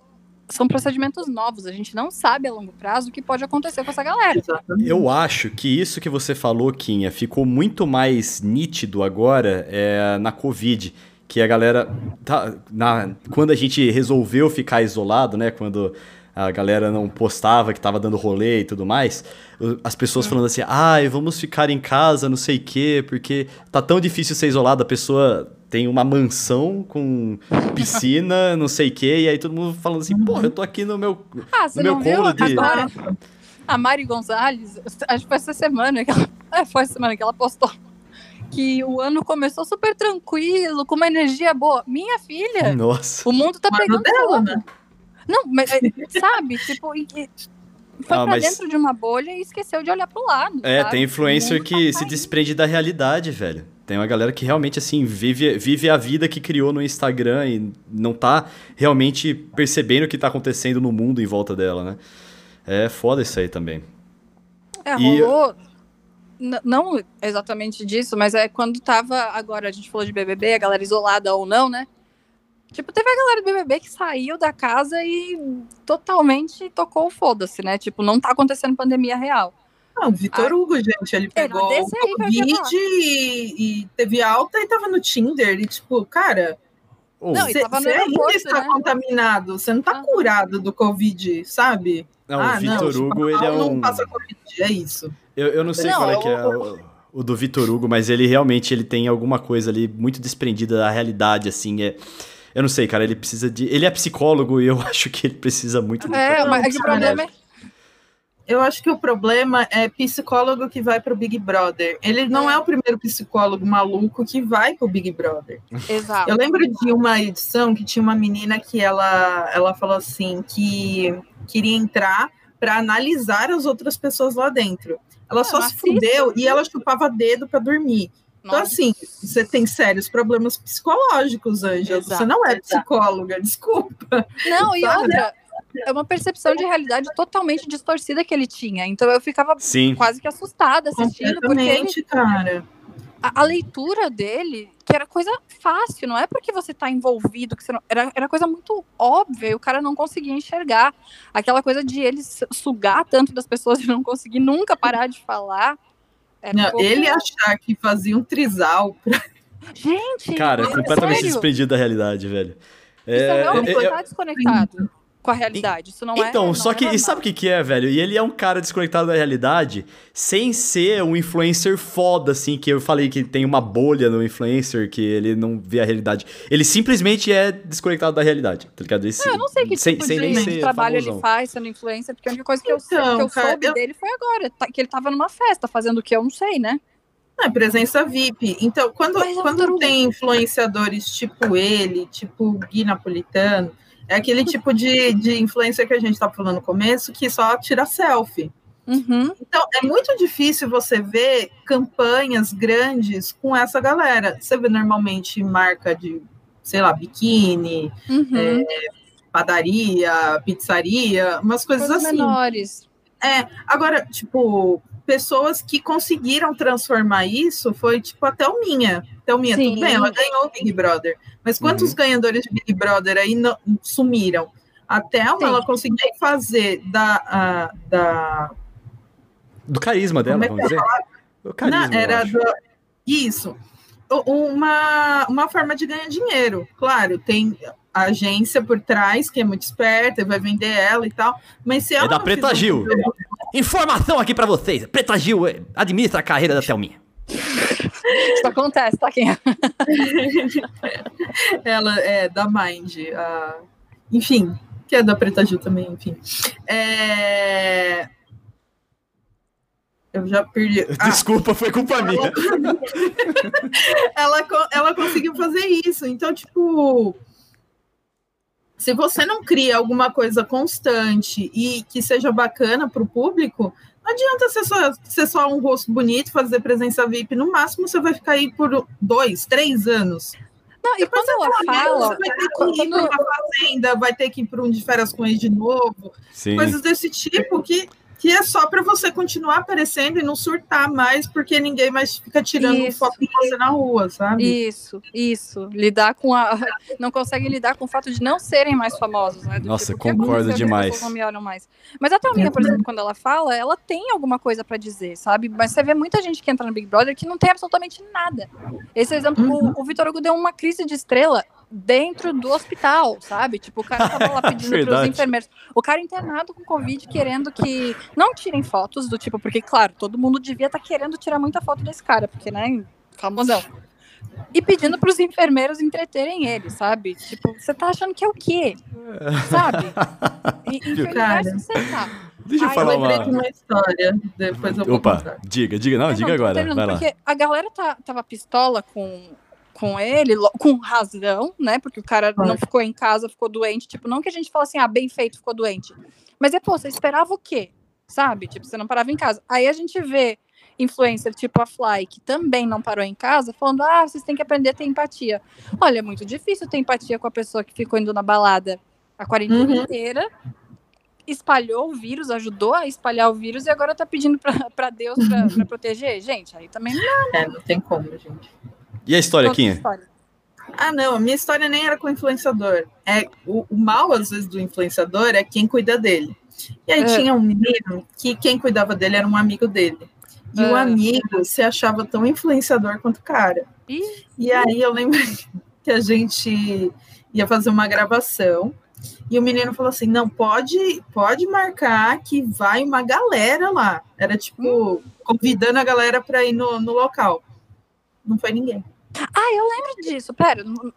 São procedimentos novos. A gente não sabe a longo prazo o que pode acontecer com essa galera. Eu acho que isso que você falou, Kinha, ficou muito mais nítido agora é, na Covid. Que a galera. Tá, na, quando a gente resolveu ficar isolado, né? Quando a galera não postava que tava dando rolê e tudo mais, as pessoas falando assim, ai, vamos ficar em casa, não sei o quê, porque tá tão difícil ser isolado, a pessoa tem uma mansão com piscina, não sei o quê, e aí todo mundo falando assim, porra, eu tô aqui no meu. Ah, você No meu não viu colo de- agora? A Mari Gonzalez, acho que foi essa semana que ela, é, foi essa semana que ela postou que o ano começou super tranquilo, com uma energia boa. Minha filha, Nossa. o mundo tá O pegando dela, fogo. né? Não, mas é, sabe, tipo, e- e foi Ah, pra mas- dentro de uma bolha e esqueceu de olhar pro lado. É, sabe? tem influencer que tá se desprende da realidade, velho. Tem uma galera que realmente, assim, vive, vive a vida que criou no Instagram e não tá realmente percebendo o que tá acontecendo no mundo em volta dela, né? É foda isso aí também. É, E- rolou. Não exatamente disso, mas é quando tava. Agora a gente falou de BBB, a galera isolada ou não, né? Tipo, teve a galera do BBB que saiu da casa e totalmente tocou o foda-se, né? Tipo, não tá acontecendo pandemia real. Não, o Vitor Ah. Hugo, gente, ele pegou desse aí o Covid e, e teve alta e tava no Tinder. E, tipo, cara, Não, você ainda está né? contaminado, você não tá Ah. curado do Covid, sabe? não, ah, o Vitor não, Hugo, ele é não um... passa Covid, é isso. Eu, eu não sei Não, qual é que é o- o, o do Vitor Hugo, mas ele realmente ele tem alguma coisa ali muito desprendida da realidade, assim, é... Eu não sei, cara, ele precisa de... Ele é psicólogo e eu acho que ele precisa muito... do É, Não, mas é que o problema é. Eu acho que o problema é psicólogo que vai pro Big Brother. Ele não é o primeiro psicólogo maluco que vai pro Big Brother. Exato. Eu lembro de uma edição que tinha uma menina que ela, ela falou assim que queria entrar para analisar as outras pessoas lá dentro. Ela Ah, só se fudeu e ela chupava dedo para dormir. Então, assim, você tem sérios problemas psicológicos, Ângela. Exato, você não é exato. psicóloga, desculpa. Não, e outra, é uma percepção de realidade totalmente distorcida que ele tinha. Então eu ficava Sim. quase que assustada assistindo, porque ele, cara. a, a leitura dele, que era coisa fácil, não é porque você tá envolvido, que você não, era, era coisa muito óbvia e o cara não conseguia enxergar. Aquela coisa de ele su- sugar tanto das pessoas e não conseguir nunca parar de falar. Era um Não, pouco- Ele achar que fazia um trisal. Gente, Cara, é completamente sério? desprendido da realidade, velho. Isso é, É, realmente eu- eu- tá desconectado com a realidade. Isso não é. Então, não só é que, e sabe o que, que é, velho? E ele é um cara desconectado da realidade, sem ser um influencer foda, assim, que eu falei que tem uma bolha no influencer, que ele não vê a realidade. Ele simplesmente é desconectado da realidade, tá ligado? Esse, Eu não sei que sem, tipo sem nem de, ser trabalho famosão. ele faz sendo influencer, porque a única coisa que eu, sei- Então, que eu cara, soube eu- dele foi agora, tá- que ele tava numa festa fazendo o que eu não sei, né? É presença VIP. Então, quando, é quando tem influenciadores tipo ele, tipo o Gui Napolitano, é aquele tipo de, de influencer que a gente estava falando no começo, que só tira selfie. Uhum. Então, é muito difícil você ver campanhas grandes com essa galera. Você vê normalmente marca de, sei lá, biquíni, Uhum. padaria, pizzaria, umas coisas Coisas assim. menores. Agora, tipo, pessoas que conseguiram transformar isso foi, tipo, a Thelminha. Thelminha, Sim. tudo bem, ela ganhou o Big Brother. Mas quantos Uhum. ganhadores de Big Brother aí não- sumiram? A Thelma, Sim. ela conseguiu fazer da... a- da Do carisma dela, é vamos dizer. Do carisma, Não, era do- isso. Uma, uma forma de ganhar dinheiro. Claro, tem a agência por trás, que é muito esperta, vai vender ela e tal. Mas se ela É da Preta Gil. Informação aqui pra vocês. Preta Gil eh, administra a carreira da Thelminha. Isso acontece, tá? Quem... ela é da Mind. a- Enfim, que é da Preta Gil também, enfim. É, Eu já perdi. Ah, Desculpa, foi culpa minha. ela, ela conseguiu fazer isso. Então, tipo, se você não cria alguma coisa constante e que seja bacana para o público, não adianta ser só, ser só um rosto bonito, fazer presença VIP. No máximo, você vai ficar aí por dois, três anos. Não, e quando ela Você fala. vai ter que ir quando- para uma fazenda, vai ter que ir para um de férias com ele de novo, Sim. coisas desse tipo que, que é só para você continuar aparecendo e não surtar mais, porque ninguém mais fica tirando Isso. foto de você na rua, sabe? Isso, isso. Lidar com a. Não conseguem lidar com o fato de não serem mais famosos, né? Do Nossa, tipo, que concordo demais. Não me olham mais. Mas a Thelminha, por exemplo, quando ela fala, ela tem alguma coisa pra dizer, sabe? Mas você vê muita gente que entra no Big Brother que não tem absolutamente nada. Esse exemplo, Uhum. o, o Vitor Hugo deu uma crise de estrela dentro do hospital, sabe? Tipo, o cara tava lá pedindo pros Verdade. enfermeiros. O cara internado com Covid querendo que não tirem fotos do tipo, porque, claro, todo mundo devia estar querendo tirar muita foto desse cara, porque, né, famosão. E pedindo pros enfermeiros entreterem ele, sabe? Tipo, você tá achando que é o quê? Sabe? E, em que universo você tá? Deixa eu Ai, Eu falar lembrei de uma. uma história, depois eu vou Opa, contar. diga, diga. Não, É, diga tô agora. Vai lá. Porque a galera tá, tava pistola com, com ele, com razão, né? Porque o cara não ficou em casa, ficou doente. Tipo, não que a gente fala assim, ah, bem feito, ficou doente. Mas é, pô, você esperava o quê? Sabe? Tipo, você não parava em casa. Aí a gente vê influencer tipo a Fly, que também não parou em casa, falando, ah, vocês têm que aprender a ter empatia. Olha, é muito difícil ter empatia com a pessoa que ficou indo na balada a quarentena Uhum. inteira, espalhou o vírus, ajudou a espalhar o vírus e agora tá pedindo pra, pra Deus pra, pra proteger. Gente, aí também não É, não tem como, gente. E a história, história. Ah, não, a minha história nem era com o influenciador. É, o, o mal, às vezes, do influenciador é quem cuida dele. E aí É. tinha um menino que quem cuidava dele era um amigo dele. E o É. amigo se achava tão influenciador quanto o cara. Ih, E aí eu lembro que a gente ia fazer uma gravação e o menino falou assim: não, pode, pode marcar que vai uma galera lá. Era tipo, convidando a galera para ir no, no local. Não foi ninguém. Ah, eu lembro disso. Pera, não.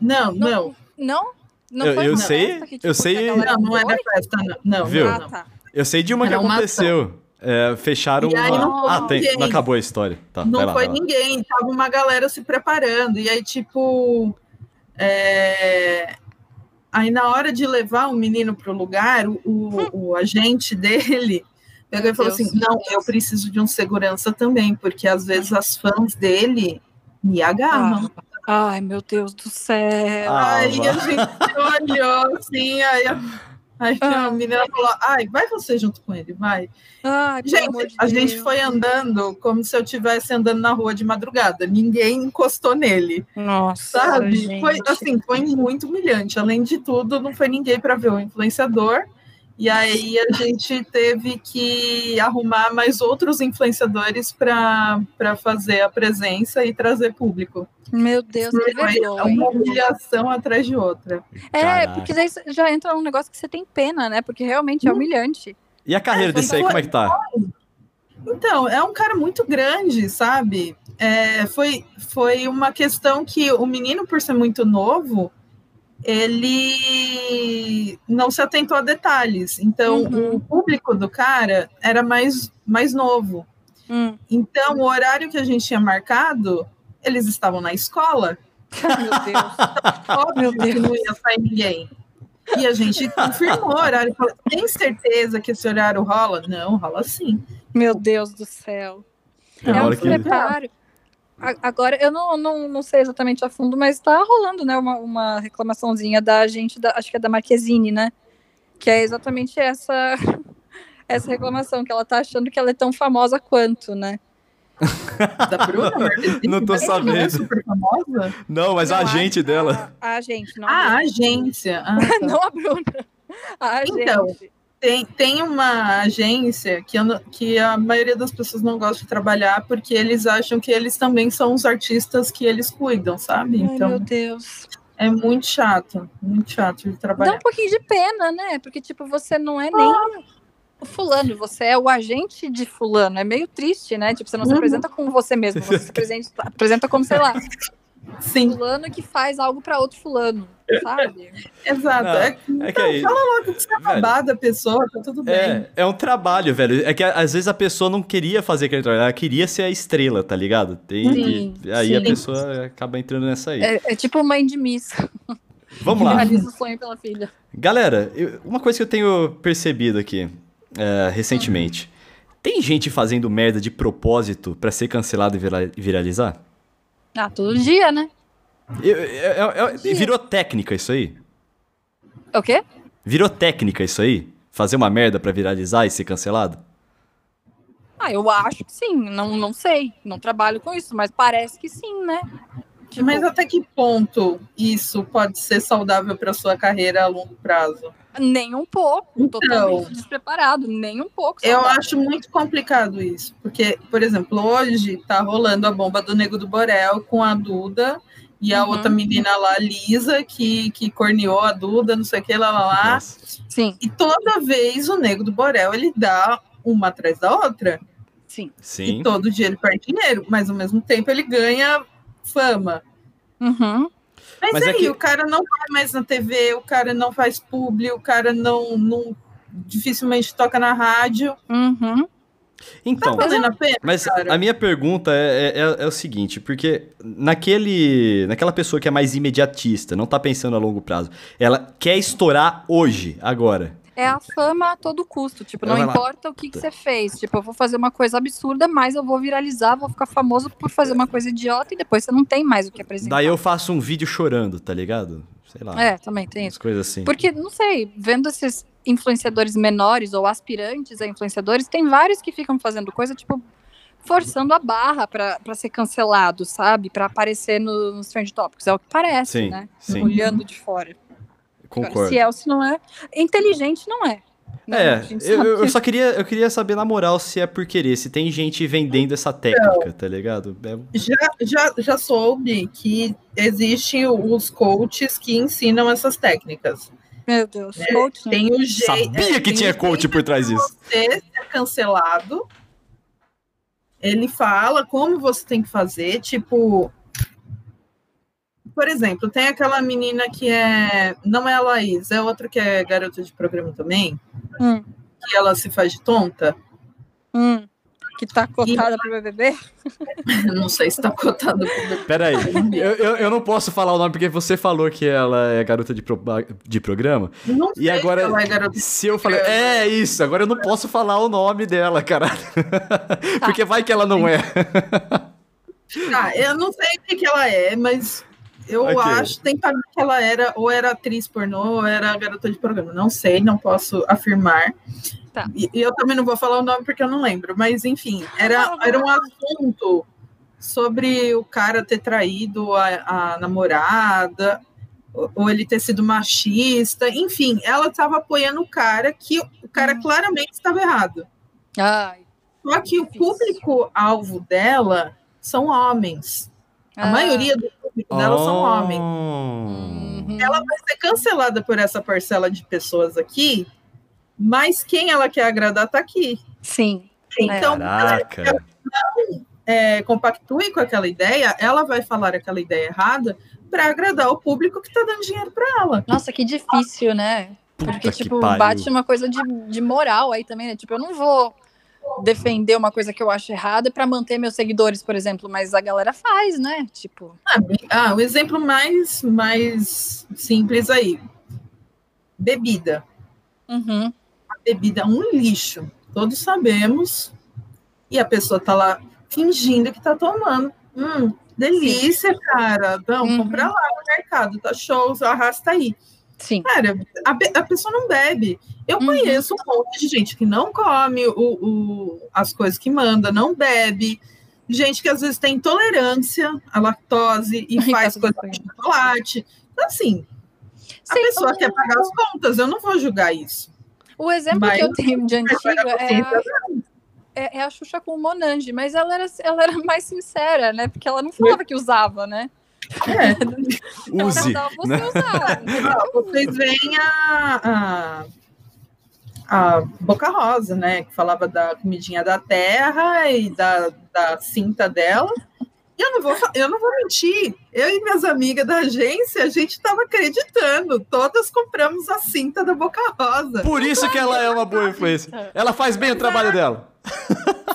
Não, não. Não? Não Eu- foi eu sei- festa que, tipo, eu que sei- Não, não é foi? da festa, não. Não, Viu? Ah, não, tá. Eu sei de uma que Era uma aconteceu. É, fecharam E aí uma. não ah, tem. Não acabou a história. Tá, vai Não lá, foi vai lá. ninguém, tava uma galera se preparando. E aí, tipo, é, Aí, na hora de levar o menino para o lugar, o, o agente dele pegou e falou Deus. assim: Não, eu preciso de um segurança também, porque às vezes as fãs dele me agarram. Ai, meu Deus do céu. Ah, aí vá. a gente olhou assim, aí a, aí a Ah. menina falou: Ai, vai você junto com ele, vai. Ai, Gente, de a gente Deus. foi andando como se eu estivesse andando na rua de madrugada. Ninguém encostou nele, Nossa, sabe? gente. Foi assim, foi muito humilhante. Além de tudo, não foi ninguém para ver o influenciador. E aí a gente teve que arrumar mais outros influenciadores para fazer a presença e trazer público. Meu Deus, que Foi vergonha. uma humilhação atrás de outra. É, Caraca. porque daí já entra um negócio que você tem pena, né? Porque realmente é humilhante. E a carreira É, desse aí, como é que tá? Então, é um cara muito grande, sabe? É, foi, foi uma questão que o menino, por ser muito novo, ele não se atentou a detalhes. Então, Uhum. o público do cara era mais, mais novo. Hum. Então, o horário que a gente tinha marcado, eles estavam na escola. Meu Deus. Óbvio Meu que Deus. não ia sair ninguém. E a gente confirmou o horário. Falou, Tem certeza que esse horário rola? Não, rola sim. Meu Deus do céu. É É, um que- preparo. A- Agora, eu não, não, não sei exatamente a fundo, mas tá rolando, né, uma, uma reclamaçãozinha da gente, da, acho que é da Marquezine, né? Que é exatamente essa, essa reclamação, que ela tá achando que ela é tão famosa quanto, né? Da Bruna Marquezine? Não tô Ela Não é sabendo. super famosa? Não, mas a Não, agente dela. A, a agente, não Ah, a a Bruna. agência. Ah, tá. Não a Bruna. A Então. Tem, tem uma agência que, eu que a maioria das pessoas não gosta de trabalhar porque eles acham que eles também são os artistas que eles cuidam, sabe? Ai, meu Então, Deus. é muito chato, muito chato de Dá trabalhar. um pouquinho de pena, né? Porque, tipo, você não é nem o fulano, você é o agente de fulano. É meio triste, né? Tipo, você não se Uhum. apresenta como você mesmo, você se apresenta, apresenta como, sei lá, Sim, fulano que faz algo pra outro fulano, sabe? exato. Não, é, É que aí. logo que você é Velho. babada a pessoa, tá tudo bem. É, é um trabalho, velho. É que às vezes a pessoa não queria fazer aquele trabalho, ela queria ser a estrela, tá ligado? Tem, Sim, e aí a sim. pessoa acaba entrando nessa aí. É, é tipo mãe de Miss, Vamos lá. realiza o sonho pela filha. Galera, eu- uma coisa que eu tenho percebido aqui é, recentemente. Tem gente fazendo merda de propósito pra ser cancelado e vira- viralizar? Ah, todo dia, né? Eu- eu- eu- eu- virou técnica isso aí? É O quê? Virou técnica isso aí? Fazer uma merda pra viralizar e ser cancelado? Ah, eu acho que sim, não, não sei, não trabalho com isso, mas parece que sim, né? Tipo, Mas até que ponto isso pode ser saudável para sua carreira a longo prazo? Nem um pouco, Então. totalmente despreparado, nem um pouco. Eu saudável. acho muito complicado isso, porque, por exemplo, hoje tá rolando a bomba do Nego do Borel com a Duda e a Uhum. outra menina lá, Lisa, que, que corneou a Duda, não sei o que, lá, lá, lá. Sim, E toda vez o Nego do Borel, ele dá uma atrás da outra. sim. Sim. E todo dia ele perde dinheiro, mas ao mesmo tempo ele ganha fama. Uhum. Mas, Mas é aí, que- o cara não vai mais na TV, o cara não faz publi, o cara não, não dificilmente toca na rádio. Uhum. Então, Tá valendo a pena? mas cara. a minha pergunta é, é- é- é o seguinte, porque naquele, naquela pessoa que é mais imediatista, não tá pensando a longo prazo, ela quer estourar hoje, agora. É a fama a todo custo. Tipo, não importa o que, que você fez. Tipo, eu vou fazer uma coisa absurda, mas eu vou viralizar, vou ficar famoso por fazer uma coisa idiota e depois você não tem mais o que apresentar. Daí eu faço um vídeo chorando, tá ligado? Sei lá. É, também tem isso. coisas assim. Porque, não sei, vendo esses influenciadores menores ou aspirantes a influenciadores, tem vários que ficam fazendo coisa, tipo, forçando a barra pra, pra ser cancelado, sabe? Pra aparecer no- nos trend topics. É o que parece, Sim, né? sim. Olhando de fora. Concordo. Se é ou se não é. Inteligente não é. né? É, eu, eu só queria, eu queria saber na moral se é por querer, se tem gente vendendo essa técnica, tá ligado? É- Já, já, já soube que existem os coaches que ensinam essas técnicas. Meu Deus. coach, né? Tem o jeito. Sabia que tinha coach por trás disso. Você ser cancelado. Ele fala como você tem que fazer, tipo. Por exemplo, tem aquela menina que é. Não é a Laís, é outra que é garota de programa também, Hum, que ela se faz de tonta. hum. que tá cotada pro BBB? Não sei se tá cotada pro BBB. Peraí, eu, eu, eu não posso falar o nome porque você falou que ela é garota de, pro, de programa. Não E agora, se ela é garota de se eu falei, programa. é isso, agora eu não posso falar o nome dela, caralho. Porque vai que ela não é. Ah, eu não sei o que, que ela é, mas eu Ok. acho, tem mim que ela era, ou era atriz pornô, ou era garota de programa. Não sei, não posso afirmar. Tá. E, e eu também não vou falar o nome porque eu não lembro, mas enfim, era, era um assunto sobre o cara ter traído a, a namorada, ou, ou ele ter sido machista, enfim, ela estava apoiando o cara que o cara Hum. claramente estava errado. Ai. Só que o Difícil. público-alvo dela são homens. A ah, maioria público dela são homens. uhum. Ela vai ser cancelada por essa parcela de pessoas aqui, mas quem ela quer agradar tá aqui. Sim. Então, Caraca. é, compactue com aquela ideia, ela vai falar aquela ideia errada para agradar o público que tá dando dinheiro para ela. Nossa, que difícil, né? Puta Porque, que tipo, pariu. bate uma coisa de, de moral aí também, né? Tipo, eu não vou defender uma coisa que eu acho errada pra manter meus seguidores, por exemplo, mas a galera faz, né? Tipo, Ah, Ah, o exemplo mais, mais simples aí. Bebida. uhum. A bebida é um lixo. Todos sabemos. E a pessoa tá lá fingindo que tá tomando. Hum, delícia, cara. Não, Uhum. compra lá no mercado, tá show, arrasta aí. Sim. Cara, a, a pessoa não bebe. Eu Uhum. conheço um monte de gente que não come o, o- as coisas que manda, não bebe. Gente que às vezes tem intolerância à lactose e faz tá coisa bem. chocolate. Então, assim, a Sim, pessoa quer pagar as contas, eu não vou julgar isso. O exemplo Mas- que eu tenho de pagar é a, é, é a Xuxa com o Monange, mas ela era, ela era mais sincera, né? Porque ela não falava que usava, né? É. Use. mandava você né? usar. Ah, vocês veem a, a, a Boca Rosa, né? Que falava da comidinha da terra e da, da cinta dela. E eu não, vou, eu não vou mentir. Eu e minhas amigas da agência, a gente estava acreditando. Todas compramos a cinta da Boca Rosa. Por isso que ela é uma boa influência. Ela faz bem o trabalho dela.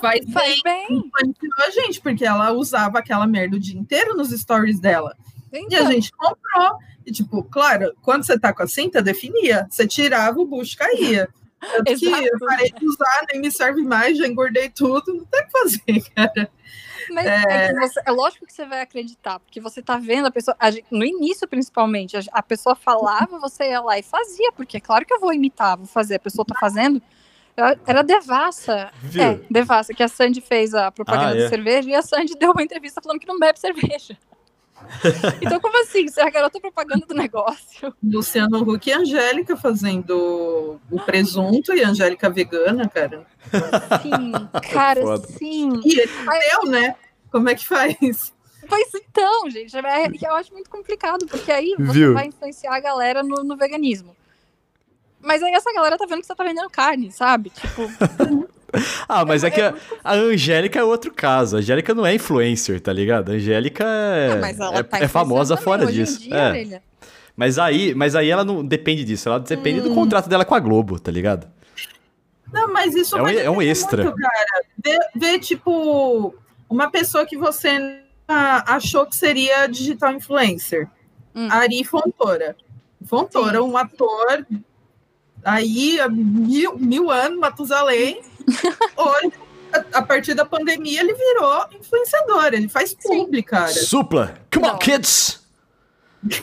Faz Faz bem, bem. a gente, porque ela usava aquela merda o dia inteiro nos stories dela. E a Então, gente comprou. E, tipo, claro, quando você tá com a cinta, definia. Você tirava, o bucho caía. Tanto que eu parei de usar, nem me serve mais, já engordei tudo, não tem o que fazer, cara. Mas é, que você- é lógico que você vai acreditar, porque você tá vendo a pessoa. a gente- no início, principalmente, a, a pessoa falava, você ia lá e fazia, porque é claro que eu vou imitar, vou fazer. A pessoa tá fazendo. Era- Era devassa. Viu? É, devassa, que a Sandy fez a propaganda Ah, de é. cerveja e a Sandy deu uma entrevista falando que não bebe cerveja. então, como assim? Você é a garota propaganda do negócio. Luciano Huck e Angélica fazendo o presunto e a Angélica vegana, cara. Sim, cara, Foda. sim. E ele deu, né? Como é que faz? Pois então, gente, é, eu acho muito complicado, porque aí você Viu? vai influenciar a galera no, no veganismo. Mas aí essa galera tá vendo que você tá vendendo carne, sabe? Tipo, Ah, mas é que a, muito a Angélica é outro caso. A Angélica não é influencer, tá ligado? A Angélica é, Ah, mas ela é- tá é famosa fora também, em disso. dia, É. Mas aí, mas aí ela não depende disso. Ela depende do Hum. contrato dela com a Globo, tá ligado? Não, mas isso É um- é um extra. muito, cara. Vê, vê, tipo, uma pessoa que você ah, achou que seria digital influencer. Hum. Ari Fontoura. Fontoura, Sim. um ator aí há mil, mil anos, Matusalém. Hoje, a, a partir da pandemia, ele virou influenciador. Ele faz publi, cara. Supla! Come on, kids!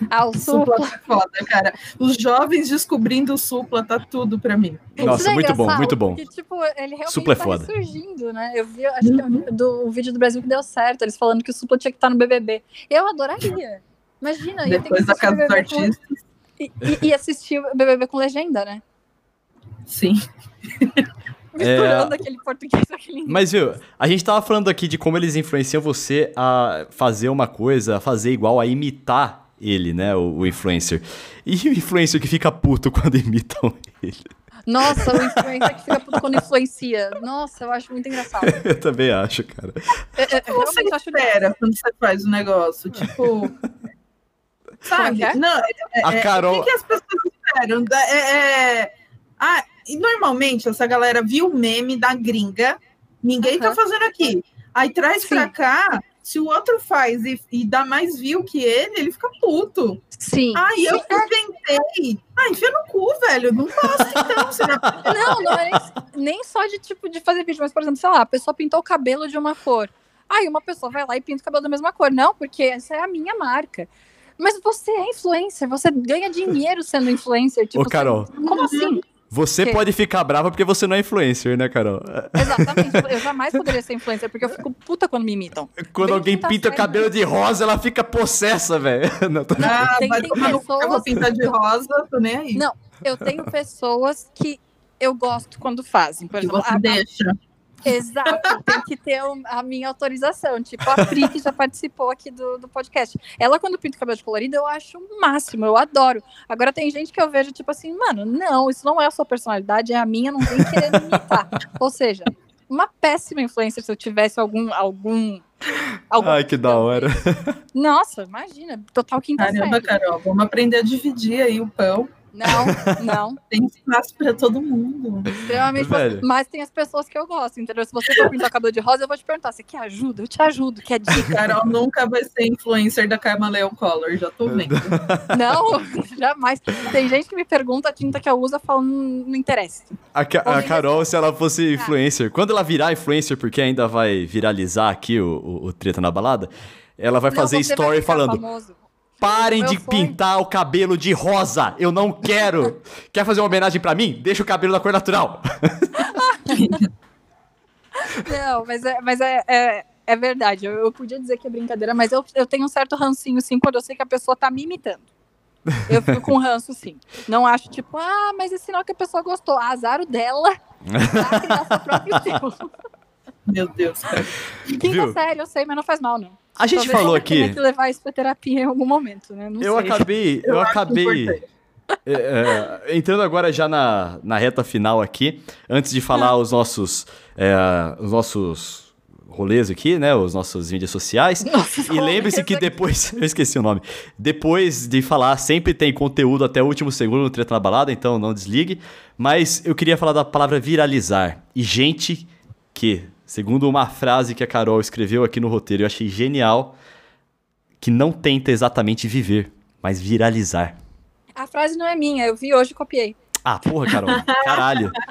Ah, o Supla supla. tá foda, cara. Os jovens descobrindo o Supla tá tudo pra mim. Nossa, é muito bom, muito bom. Porque, tipo, ele realmente Supla é tá foda. ressurgindo, né? Eu vi, acho que é um, do, um vídeo do Brasil que deu certo, eles falando que o Supla tinha que estar no BBB. Eu adoraria. Imagina, ia ter que Depois da o Casa dos Artistas. E, e, e assistir o BBB com legenda, né? Sim. Misturando aquele português aquele inglês. Mas, viu, a gente tava falando aqui de como eles influenciam você a fazer uma coisa, a fazer igual, a imitar ele, né, o, o influencer. E o influencer que fica puto quando imitam ele? Nossa, o influencer que fica puto quando influencia. Nossa, eu acho muito engraçado. Eu também acho, cara. É, é, que você realmente acho espera quando você faz o negócio? Tipo. Sabe? Como é é? Não, é- A é- Carol- O que, que as pessoas esperam? É, é- Ah, e normalmente essa galera viu o meme da gringa Ninguém tá fazendo aqui. Aí traz Sim. pra cá, se o outro faz e, e dá mais view que ele, ele fica puto. Sim. Ai, eu inventei. Ah, enfia no cu, velho. Não posta então. Não... Não, não é nem, nem só de tipo de fazer vídeo, mas, por exemplo, sei lá, a pessoa pintou o cabelo de uma cor. Aí uma pessoa vai lá e pinta o cabelo da mesma cor. Não, porque essa é a minha marca. Mas você é influencer, você ganha dinheiro sendo influencer. Tipo, Ô, Carol. você- como assim? Você Que? pode ficar brava porque você não é influencer, né, Carol? Exatamente. Eu jamais poderia ser influencer, porque eu fico puta quando me imitam. Quando Bem alguém tá pinta o cabelo de rosa, ela fica possessa, velho. Não, tô- Ah, tem- tem cu, eu vou pessoas- pintar de rosa, tô nem aí. Não, Eu tenho pessoas que eu gosto quando fazem. Por exemplo, você a- deixa. Exato, tem que ter a minha autorização. Tipo, a Pri, que já participou aqui do, do podcast. Ela, quando pinta o cabelo de colorido, eu acho o máximo, eu adoro. Agora, tem gente que eu vejo, tipo assim, mano, não, isso não é a sua personalidade, é a minha, não vem querer me imitar. Ou seja, uma péssima influencer se eu tivesse algum. algum, algum Ai, que da hora. Nossa, imagina, total quinta Caramba, série. Carol, vamos aprender a dividir aí o pão. Não, não. Tem espaço para todo mundo. Extremamente Velho. fácil. Mas tem as pessoas que eu gosto, entendeu? Se você for pintar o cabelo de rosa, eu vou te perguntar: você quer ajuda? Eu te ajudo, quer dica? Carol nunca vai ser influencer da Karma Leon Color, já tô vendo. Não, jamais. Tem gente que me pergunta a tinta que eu uso, eu falo, "Hum, não interessa. A, Ca- a Carol, se ela fosse Ah. influencer, quando ela virar influencer, porque ainda vai viralizar aqui o, o, o Treta na Balada, ela vai Não, fazer vai story ficar falando: famoso. Parem de sonho. pintar o cabelo de rosa, eu não quero. Quer fazer uma homenagem pra mim? Deixa o cabelo da cor natural. Não, mas é, mas é, é, é verdade. Eu, eu podia dizer que é brincadeira, mas eu, eu tenho um certo rancinho, sim, quando eu sei que a pessoa tá me imitando. Eu fico com ranço, sim. Não acho, tipo, ah, mas é sinal que a pessoa gostou. Azar o dela pra criar seu próprio estilo. Meu Deus, cara. Quinta Viu? série, eu sei, mas não faz mal, não. A gente Talvez falou aqui, que levar isso pra terapia em algum momento, né? Não eu sei. acabei, eu, Eu acabei é, é, entrando agora já na, na reta final aqui, antes de falar os nossos, é, os nossos rolês aqui, né, os nossos mídias sociais. Nossa, E lembre-se que depois, eu esqueci o nome, depois de falar, sempre tem conteúdo até o último segundo no Treta na Balada, então não desligue. Mas eu queria falar da palavra viralizar. E gente que, segundo uma frase que a Carol escreveu aqui no roteiro, eu achei genial, que não tenta exatamente viver, mas viralizar. A frase não é minha, eu vi hoje e copiei. Ah, porra, Carol, caralho.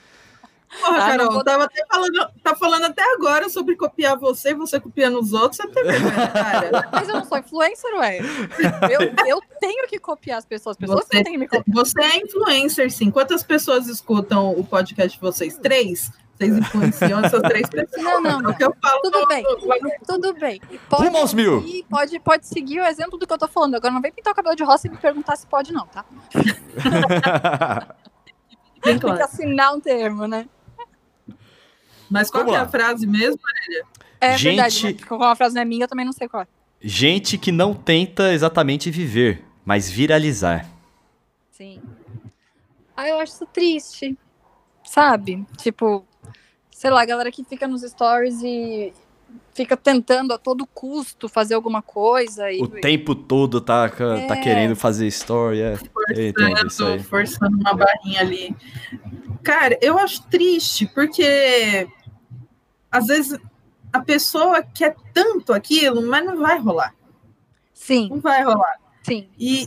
Porra, Ah, Carol, vou- tava até falando, tá falando até agora sobre copiar você e você copiando os outros. Você tem vergonha, cara. Mas eu não sou influencer, ué. Eu, eu tenho que copiar as pessoas. As pessoas Você, têm que me copiar. você é influencer, sim. Quantas pessoas escutam o podcast de vocês? Três? Vocês influenciam essas três pessoas. Não, não, É não. o que eu falo. Tudo no- bem. no- Tudo bem. Rumo aos mil. pode, pode seguir o exemplo do que eu tô falando. Agora não vem pintar o cabelo de roça e me perguntar se pode, não, tá? Tem que assinar um termo, né? Mas qual é a frase mesmo? É Gente- verdade. né? Como a frase não é minha, eu também não sei qual é. Gente que não tenta exatamente viver, mas viralizar. Sim. Ah, eu acho isso triste. Sabe? Tipo, sei lá, a galera que fica nos stories e fica tentando a todo custo fazer alguma coisa. E... O tempo todo tá, tá É. querendo fazer story, é. Forçando, forçando uma barrinha ali. Cara, eu acho triste, porque às vezes a pessoa quer tanto aquilo, mas não vai rolar. Sim, Não vai rolar. sim. E,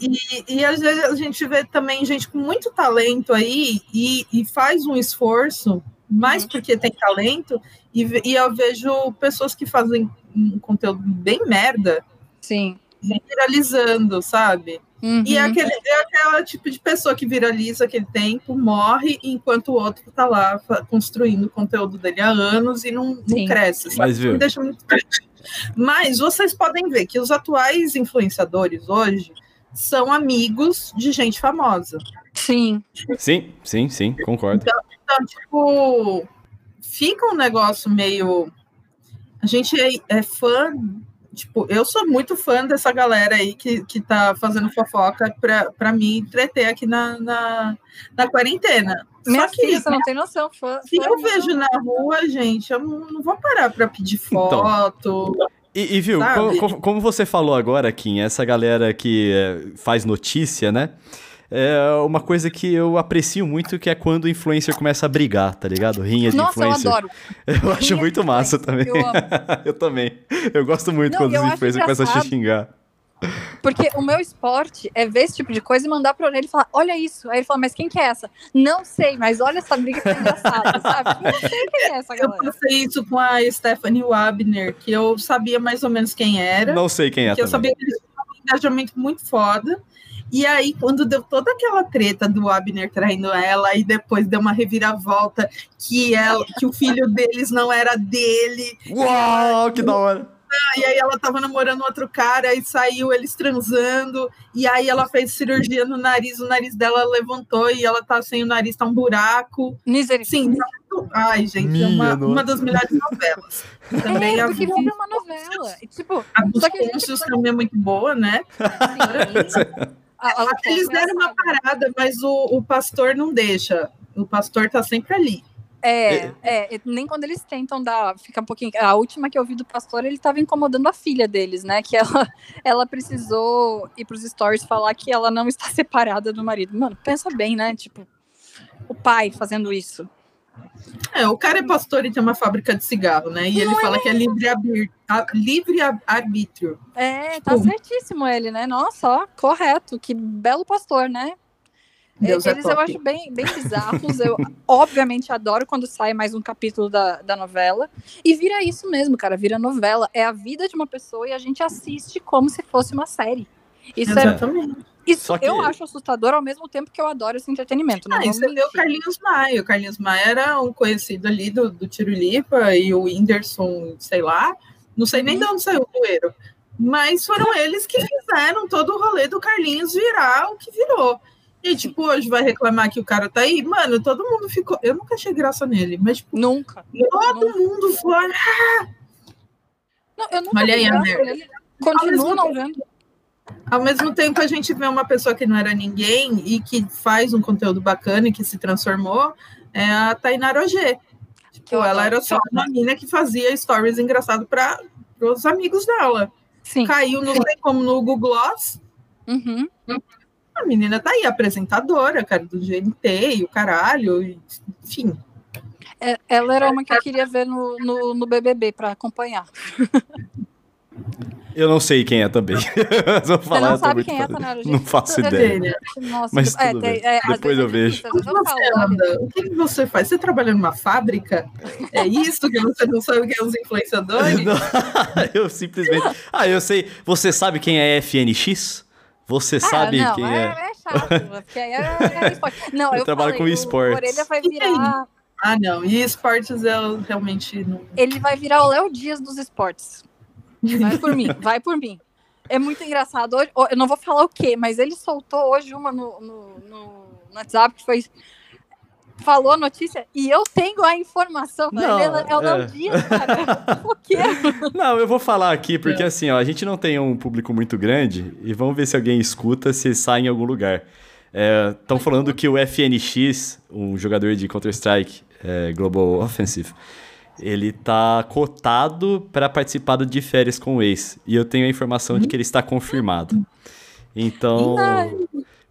e, e às vezes a gente vê também gente com muito talento aí e, e faz um esforço, mais Uhum. porque tem talento, e, e eu vejo pessoas que fazem um conteúdo bem merda Sim. viralizando, sabe? Uhum. E é aquele, é aquela tipo de pessoa que viraliza aquele tempo, morre, enquanto o outro tá lá construindo o conteúdo dele há anos e não, não cresce. Sabe? Mas, viu? Me deixa muito triste. Mas vocês podem ver que os atuais influenciadores hoje são amigos de gente famosa. Sim. Sim, sim, sim, concordo. Então, tipo, fica um negócio meio. A gente é, é fã. Tipo, eu sou muito fã dessa galera aí que, que tá fazendo fofoca pra, pra me entreter aqui na, na, na quarentena. Minha Só que filha, você não tem noção. Fã, se fã eu vejo na rua, gente, eu não, não vou parar pra pedir Então. foto. E, e, viu, Sabe? co- co- como, você falou agora, Kim, essa galera que é, faz notícia, né? É uma coisa que eu aprecio muito, que é quando o influencer começa a brigar, tá ligado? Rinha de Nossa, influencer. eu adoro. Eu acho Rinha muito massa também. eu amo. eu também. Eu gosto muito Não, quando eu os influencers começam a xingar. Porque o meu esporte é ver esse tipo de coisa e mandar pra ele e falar, olha isso. Aí ele fala, mas quem que é essa? Não sei, mas olha essa briga que é engraçada, sabe? Não sei quem é essa Eu galera. passei isso com a Stephanie Wabner, que eu sabia mais ou menos quem era. Não sei quem é que eu também. sabia que eles tinham um engajamento muito foda. E aí, quando deu toda aquela treta do Abner traindo ela, e depois deu uma reviravolta que, ela, que o filho deles não era dele, Uau, que da hora. e aí ela tava namorando outro cara, e saiu eles transando, e aí ela fez cirurgia no nariz, o nariz dela levantou, e ela tá sem o nariz, tá um buraco. Misericórdia. Sim, tá muito- ai, gente, é Minha uma, nossa. uma das melhores novelas. Também É, a porque vira uma novela. E, tipo, a dos Só que a gente- também é muito boa, né? assim, a- a- Eles deram uma parada, mas o, o pastor não deixa. O pastor tá sempre ali. É, é, e nem quando eles tentam dar, fica um pouquinho. A última que eu vi do pastor, ele tava incomodando a filha deles, né? Que ela, ela precisou ir pros stories falar que ela não está separada do marido. Mano, pensa bem, né? Tipo, o pai fazendo isso. É, o cara é pastor e tem uma fábrica de cigarro, né? E ele Não fala que é livre, arbir- a- livre arbítrio. É, tá Tipo- certíssimo ele, né? Nossa, ó, correto. Que belo pastor, né? Deus é Eles eu top. acho bem, bem bizarros. Eu, obviamente, adoro quando sai mais um capítulo da, da novela. E vira isso mesmo, cara. Vira novela. É a vida de uma pessoa e a gente assiste como se fosse uma série. Isso, é, Exatamente. isso Só que- eu acho assustador ao mesmo tempo que eu adoro esse entretenimento. Não Ah, você vê o. Carlinhos Maia. O Carlinhos Maia era um conhecido ali do, do Tirulipa e o Whindersson, sei lá. Não sei nem Uhum. de onde saiu o Doeiro. Mas foram eles que fizeram todo o rolê do Carlinhos virar o que virou. E, tipo, hoje vai reclamar que o cara tá aí. Mano, todo mundo ficou. Eu nunca achei graça nele, mas, tipo, Nunca. todo mundo foi. Não, eu nunca Olha aí a merda. Continuo não vendo. Ao mesmo tempo, a gente vê uma pessoa que não era ninguém e que faz um conteúdo bacana e que se transformou, é a Tainara Ogê. Tipo, ela era só uma menina que fazia stories engraçados para os amigos dela. Sim. Caiu, sei como, no Google Gloss. Uhum. A menina tá aí, apresentadora, cara, do GNT e o caralho, enfim. É, ela era uma que eu queria ver no, no, no BBB pra acompanhar. Eu não sei quem é também. Você falar, não sabe quem é, Tanara? Não faço ideia. Dele. Nossa, Mas é, tudo tem- bem. é, Depois é eu vejo. o que você faz? Você trabalha numa fábrica? É isso que você não sabe o que é os influenciadores? Não, eu simplesmente. Ah, eu sei. Você sabe quem é FNX? Você Ah, sabe não, quem é, é? é chato, porque aí é, é esporte. Não, Eu eu, trabalho falei, com esportes. O Orelha vai virar. Ah, não. E esportes eu realmente não. Ele vai virar o Léo Dias dos esportes. Vai por mim, vai por mim. É muito engraçado. Hoje, eu não vou falar o quê, mas ele soltou hoje uma no, no, no- WhatsApp que foi. Falou a notícia e eu tenho a informação. Não, ele é, é o Léo é. Dias, cara. O quê? Não, eu vou falar aqui, É. porque assim, ó, a gente não tem um público muito grande e vamos ver se alguém escuta, se sai em algum lugar. Estão falando que o FNX, um jogador de Counter-Strike é, Global Offensive, ele tá cotado para participar do de férias com o ex. E eu tenho a informação de que ele está confirmado. Então,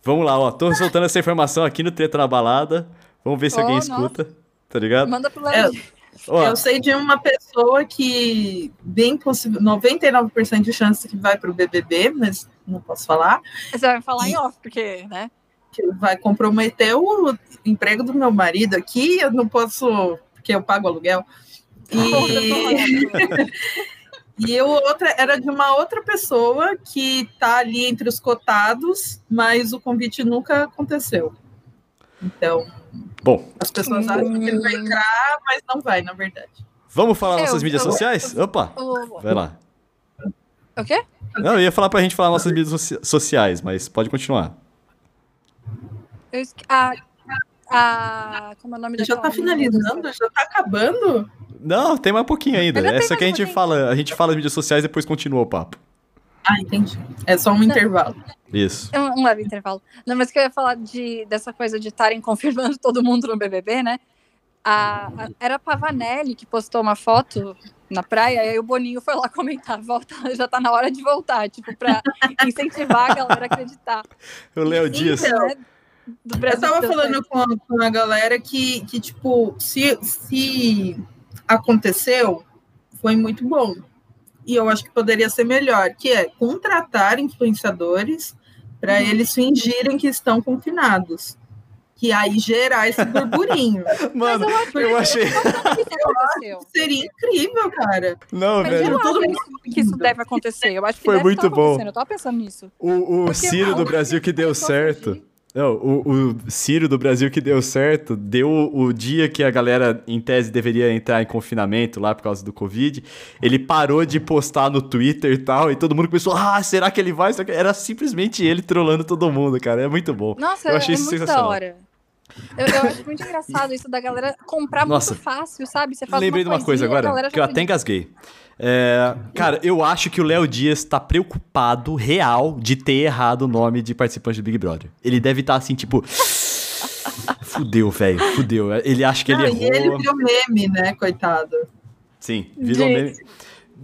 vamos lá, ó. Tô soltando essa informação aqui no Treta na Balada. Vamos ver se Oh, alguém nossa. escuta. Tá ligado? Manda pro É, Léo Dias. Ó, Eu sei de uma pessoa que bem possível, 99% de chance que vai para o BBB, mas não posso falar, Você vai falar em off, porque, né? que vai comprometer o emprego do meu marido aqui, eu não posso, porque eu pago aluguel. E, e o outra era de uma outra pessoa que tá ali entre os cotados, mas o convite nunca aconteceu. Então, bom, as pessoas acham que ele vai entrar, mas não vai, na verdade. vamos falar Eu- nossas mídias eu- sociais? Opa, O, vai lá. o quê? Não, eu ia falar pra gente falar nossas mídias soci- sociais, mas pode continuar. Eu a, a, como é o nome Já daquela tá menina? finalizando? Já tá acabando? Não, tem mais um pouquinho ainda. Ainda Essa que a gente pouquinho. fala, a gente fala as mídias sociais e depois continua o papo. Ah, entendi. É só um intervalo. Isso. É Um, um leve intervalo. Não, mas que eu ia falar de, dessa coisa de estarem confirmando todo mundo no BBB, né? A, a- era a Pavanelli que postou uma foto na praia, e aí o Boninho foi lá comentar, volta, já tá na hora de voltar, tipo, pra incentivar a galera a acreditar. O Léo Dias. Então, Né? do Brasil. Eu tava falando com a, com a galera que, que tipo, se, se aconteceu, foi muito bom. E eu acho que poderia ser melhor, que é contratar influenciadores para Uhum. eles fingirem que estão confinados. Que aí gerar esse burburinho. Mano, eu achei. Isso aconteceu. Seria incrível, cara. Não, Mas velho. eu não todo acho mundo que isso deve acontecer. Eu acho que Foi deve muito estar bom. Eu tava pensando nisso. O, o Porque Ciro do Brasil que deu certo. Não, o, o Ciro do Brasil que deu certo deu o dia que a galera, em tese, deveria entrar em confinamento lá por causa do Covid. Ele parou de postar no Twitter e tal, e todo mundo começou, ah, será que ele vai? Será que-" Era simplesmente ele trolando todo mundo, cara. É muito bom. Nossa, Eu achei é isso muito da sensacional. hora. Eu, eu acho muito engraçado isso da galera comprar Nossa. muito fácil, sabe? Você faz Lembrei de uma coisa agora, que eu até engasguei. É, cara, eu acho que o Léo Dias tá preocupado, real, de ter errado o nome de participante do Big Brother. Ele deve estar assim, tipo. fudeu, velho, fudeu. Ele acha que Não, ele e ele errou. virou meme, né, coitado. Sim, virou De- meme.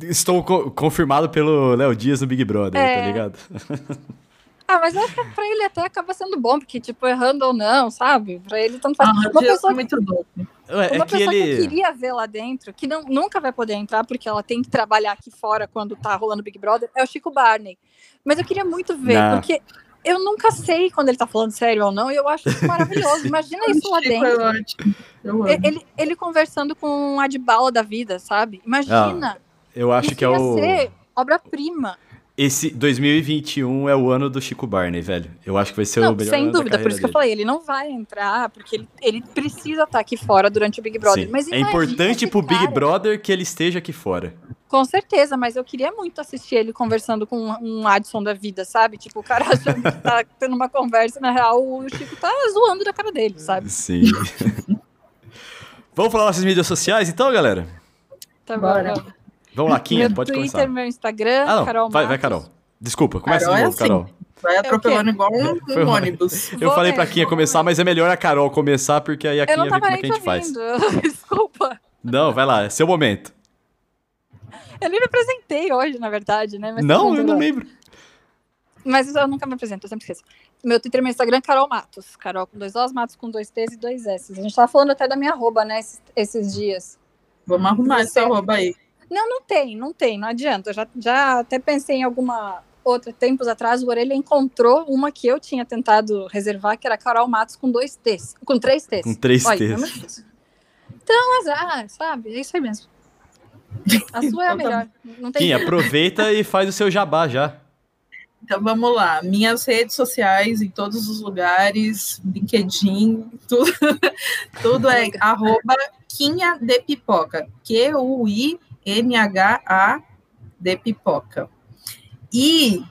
Estou co- confirmado pelo Léo Dias no Big Brother, É. tá ligado? Ah, mas eu acho que pra ele até acaba sendo bom, porque, tipo, errando ou não, sabe? Pra ele tanto faz. Ah, uma pessoa, é muito doido. É, é uma que pessoa que eu ele. queria ver lá dentro, que não, nunca vai poder entrar, porque ela tem que trabalhar aqui fora quando tá rolando Big Brother, é o Chico Barney. Mas eu queria muito ver, Não. porque eu nunca sei quando ele tá falando sério ou não, e eu acho isso maravilhoso. Imagina isso lá é dentro. ótimo. Eu amo. Ele, ele conversando com a de bala da vida, sabe? Imagina. Eu acho isso que é ia o. ser obra-prima. Esse 2021 é o ano do Chico Barney, velho. Eu acho que vai ser o Não, melhor sem ano da dúvida, por isso que eu dele. falei, ele não vai entrar, porque ele, ele precisa estar aqui fora durante o Big Brother. Sim. Mas é importante pro Big cara. Brother que ele esteja aqui fora. Com certeza, mas eu queria muito assistir ele conversando com um Adson da vida, sabe? Tipo, o cara achando que tá tendo uma conversa, e na real o Chico tá zoando da cara dele, sabe? Sim. Vamos falar nossas mídias sociais então, galera? Tá Bora. bom. Vamos lá, Quinha, meu pode Twitter, começar. meu Instagram, Ah, não. Carol vai, vai. Carol. Desculpa, começa Carol de é novo, assim. Carol. Vai atropelando igual um, Foi um ônibus. Eu Vou falei pra mesmo, Quinha vou começar, mas é melhor a Carol começar, porque aí a não vê como é que a te gente faz. desculpa. Não, vai lá, é seu momento. Eu nem me apresentei hoje, na verdade, né? Mas não, eu não lembro. Mas eu nunca me apresento, eu sempre esqueço. Meu Twitter e meu Instagram é Carol Matos. Carol com dois Os, Matos com dois T's e dois S. A gente tava falando até da minha arroba, né, esses, esses dias. Vamos arrumar essa arroba aí. Não, não tem, não tem, não adianta. Eu já, já até pensei em alguma outra. Tempos atrás, o Orelha encontrou uma que eu tinha tentado reservar, que era Carol Matos com dois T's. Com três T's. Com três Olha, T's. é. Então, azar, sabe? É isso aí mesmo. A sua é a Então tá melhor. Não tem Quinha, jeito. aproveita e faz o seu jabá já. Então vamos lá. Minhas redes sociais em todos os lugares, LinkedIn, tudo, tudo é arroba Quinha de Pipoca. Q-U-I-N-H-A de Pipoca. E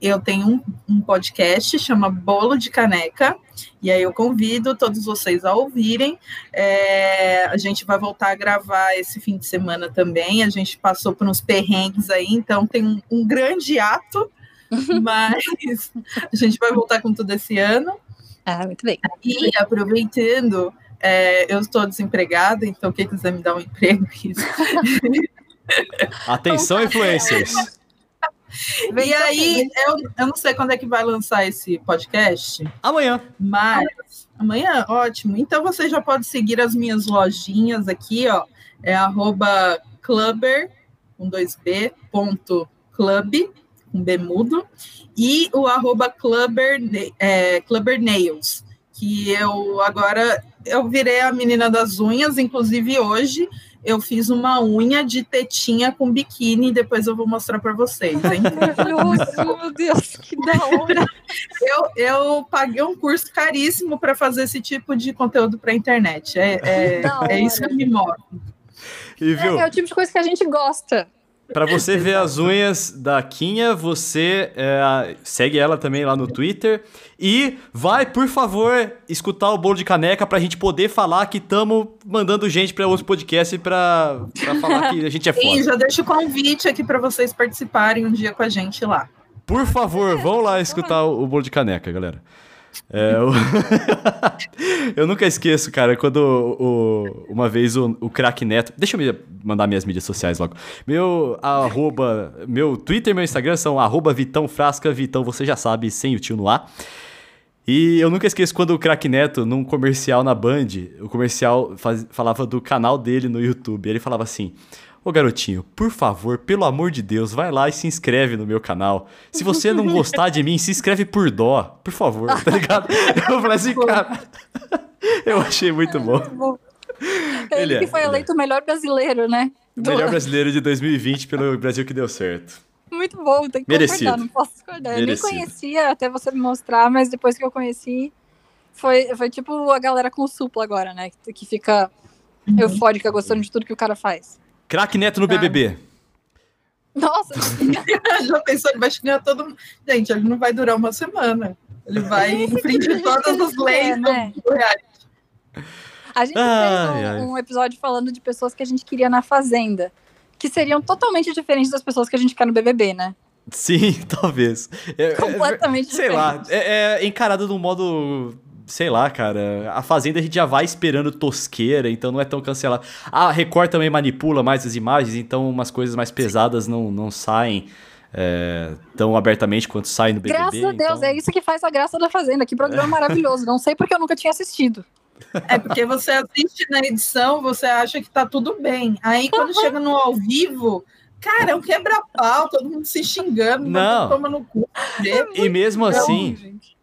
eu tenho um, um podcast, chama Bolo de Caneca, e aí eu convido todos vocês a ouvirem. É, a gente vai voltar a gravar esse fim de semana também. A gente passou por uns perrengues aí, então tem um, um grande ato, mas a gente vai voltar com tudo esse ano. Ah, muito bem. E aproveitando, é, eu estou desempregada, então quem quiser me dar um emprego, isso. Atenção, Então tá, influencers. Vem E aí, eu, eu não sei quando é que vai lançar esse podcast, Amanhã. mas amanhã, ótimo. Então você já pode seguir as minhas lojinhas aqui, ó. É arroba clubber, com dois B, ponto club, com B mudo, e o arroba clubber, é, clubber nails, que eu agora, eu virei a menina das unhas, inclusive hoje eu fiz uma unha de tetinha com biquíni, depois eu vou mostrar para vocês, hein? Maravilhoso, meu Deus, que da hora. Eu, eu paguei um curso caríssimo para fazer esse tipo de conteúdo para a internet. É, é, é isso que me move. E viu? É, é o tipo de coisa que a gente gosta. Pra você ver as unhas da Quinha, você é, segue ela também lá no Twitter. E vai, por favor, escutar o bolo de caneca pra gente poder falar que estamos mandando gente pra outros podcasts pra, pra falar que a gente é foda. já deixo o convite aqui para vocês participarem um dia com a gente lá. Por favor, vão lá escutar o bolo de caneca, galera. É, o- eu nunca esqueço, cara, quando o- o- uma vez o, o craque Neto. Deixa eu mandar minhas mídias sociais logo. Meu arroba. Meu Twitter e meu Instagram são arroba Vitão Frasca, Vitão, você já sabe, sem o tio no ar. E eu nunca esqueço quando o Crack Neto, num comercial na Band, o comercial faz, falava do canal dele no YouTube. Ele falava assim: Ô garotinho, por favor, pelo amor de Deus, vai lá e se inscreve no meu canal. Se você não gostar de mim, se inscreve por dó, por favor, tá ligado? Eu falei assim, cara. Eu achei muito bom. Ele, Ele que é, foi eleito o melhor brasileiro, né? Melhor brasileiro de 2020 pelo Brasil que deu certo. Muito bom, tem que Merecido. concordar, não posso discordar. Eu nem conhecia até você me mostrar, mas depois que eu conheci, foi, foi tipo a galera com o supla agora, né? Que, que fica uhum. eufórica gostando de tudo que o cara faz. Craque Neto no BBB. Nossa! Já pensou, ele vai xingar todo mundo. Gente, ele não vai durar uma semana. Ele vai infringir todas as leis né? do reality. A gente ai, fez um, ai. um, episódio falando de pessoas que a gente queria na Fazenda, que seriam totalmente diferentes das pessoas que a gente quer no BBB, né? Sim, talvez. É, Completamente é, Sei lá, é, é encarado de um modo sei lá, cara, a Fazenda a gente já vai esperando tosqueira, então não é tão cancelado. A Record também manipula mais as imagens, então umas coisas mais pesadas não, não saem é, tão abertamente quanto saem no BBB. Graças a Deus, então... é isso que faz a graça da Fazenda. Que programa maravilhoso. Não sei porque eu nunca tinha assistido. É porque você assiste na edição, você acha que tá tudo bem. Aí quando chega no ao vivo, cara, é um quebra-pau, todo mundo se xingando, não. toma no cu. E mesmo assim, gente.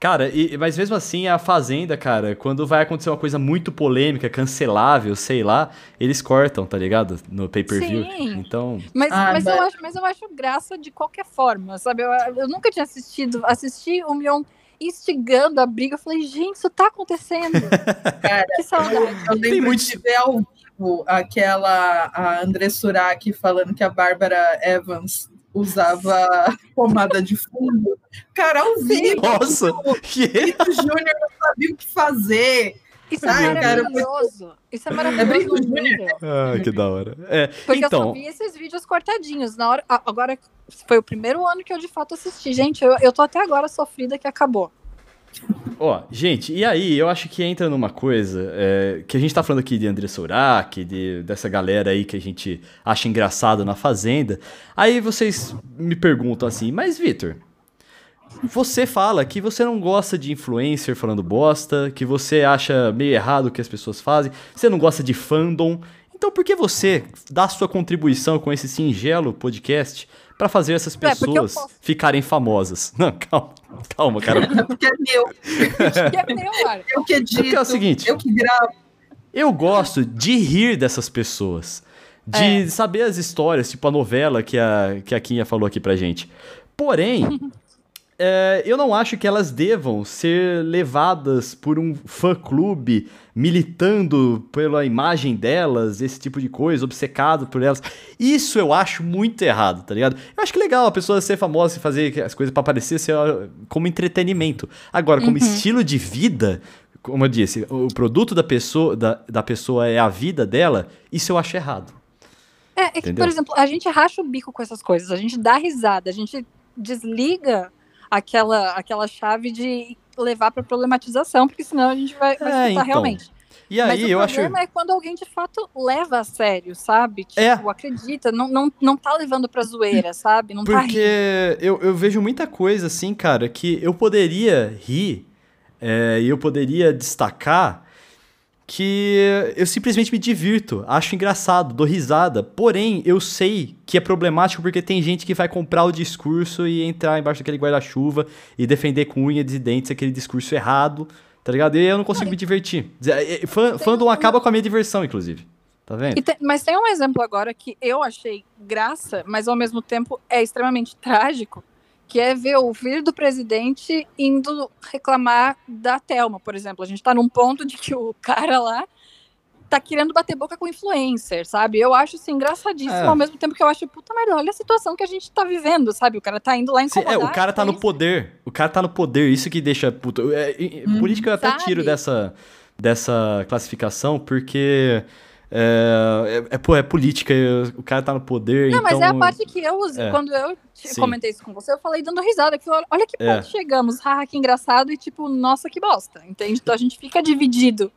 Cara, e, mas mesmo assim, a Fazenda, cara, quando vai acontecer uma coisa muito polêmica, cancelável, sei lá, eles cortam, tá ligado? No pay-per-view. Então. Mas, ah, mas, mas... Eu acho, mas eu acho graça de qualquer forma, sabe? Eu, eu nunca tinha assistido, assisti o Mion instigando a briga. Eu falei, gente, isso tá acontecendo. Cara, que saudade. Eu lembro Tem muito... de ver ao vivo aquela a André Surak falando que a Bárbara Evans usava pomada de fundo. Cara, ao vivo. Nossa! Que? O Júnior não sabia o que fazer. Isso é Ai, é maravilhoso. Cara, Isso é maravilhoso. É ah, que da hora. É, Porque então... eu só vi esses vídeos cortadinhos. Na hora, agora foi o primeiro ano que eu de fato assisti. Gente, eu, eu tô até agora sofrida que acabou. Ó, gente, e aí eu acho que entra numa coisa é, que a gente tá falando aqui de André Sourac, de, dessa galera aí que a gente acha engraçado na Fazenda. Aí vocês me perguntam assim, mas Vitor, você fala que você não gosta de influencer falando bosta, que você acha meio errado o que as pessoas fazem, você não gosta de fandom. Então por que você dá sua contribuição com esse singelo podcast para fazer essas é, pessoas é, ficarem famosas. Não, calma, calma, cara. porque é meu. porque é meu, cara. Eu que edito, porque é o seguinte, eu que gravo. Eu gosto de rir dessas pessoas. De é. saber as histórias, tipo a novela que a, que a Kinha falou aqui pra gente. Porém, é, eu não acho que elas devam ser levadas por um fã-clube militando pela imagem delas, esse tipo de coisa, obcecado por elas. Isso eu acho muito errado, tá ligado? Eu acho que legal a pessoa ser famosa e fazer as coisas para aparecer ser como entretenimento. Agora, como uhum. estilo de vida, como eu disse, o produto da pessoa, da, da pessoa é a vida dela, isso eu acho errado. É, é que, por exemplo, a gente racha o bico com essas coisas, a gente dá risada, a gente desliga aquela, aquela chave de levar para problematização, porque senão a gente vai, vai é, então. realmente. E aí, Mas eu acho. O problema é quando alguém de fato leva a sério, sabe? É. Tipo, é. acredita, não, não, não tá levando pra zoeira, sabe? Não tá Porque tá eu, eu vejo muita coisa assim, cara, que eu poderia rir é, e eu poderia destacar que eu simplesmente me divirto, acho engraçado, dou risada. Porém, eu sei que é problemático porque tem gente que vai comprar o discurso e entrar embaixo daquele guarda-chuva e defender com unhas e dentes aquele discurso errado, tá ligado? E eu não consigo me divertir. É, é, fã, fandom acaba com a minha diversão, inclusive. Tá vendo? Tem, mas tem um exemplo agora que eu achei graça, mas ao mesmo tempo é extremamente trágico, que é ver o filho do presidente indo reclamar da Telma, por exemplo. A gente está num ponto de que o cara lá tá querendo bater boca com influencer, sabe? Eu acho assim engraçadíssimo, é. ao mesmo tempo que eu acho, puta merda, olha a situação que a gente tá vivendo, sabe? O cara tá indo lá incomodar. Sim, é, o cara tá no poder. O cara tá no poder, isso que deixa puta. É, hum, por isso que eu até sabe? tiro dessa, dessa classificação, porque é, é, é, pô, é política, o cara tá no poder. Não, então... mas é a então parte que eu usei. É. Quando eu Sim. comentei isso com você, eu falei dando risada. Que olha que é. ponto chegamos. Haha, que engraçado. E tipo, nossa, que bosta. Entende? Então a gente fica dividido.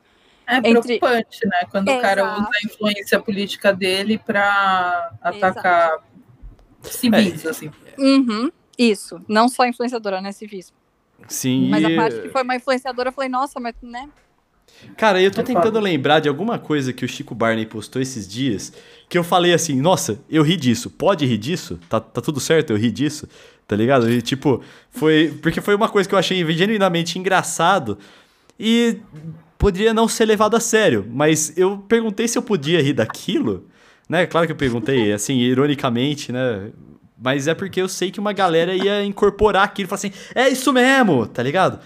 É entre... preocupante, né? Quando Exato. o cara usa a influência política dele pra atacar Exato. civis, é. assim. Uhum. Isso. Não só influenciadora, né? Civis. Sim. Mas e- a parte que foi uma influenciadora, eu falei, nossa, mas, né? Cara, eu tô É tentando lembrar de alguma coisa que o Chico Barney postou esses dias, que eu falei assim, nossa, eu ri disso, pode rir disso? Tá, tá tudo certo, eu ri disso, tá ligado? E tipo, foi. Porque foi uma coisa que eu achei genuinamente engraçado e poderia não ser levado a sério, mas eu perguntei se eu podia rir daquilo, né? Claro que eu perguntei, assim, ironicamente, né? Mas é porque eu sei que uma galera ia incorporar aquilo e falar assim, é isso mesmo, tá ligado?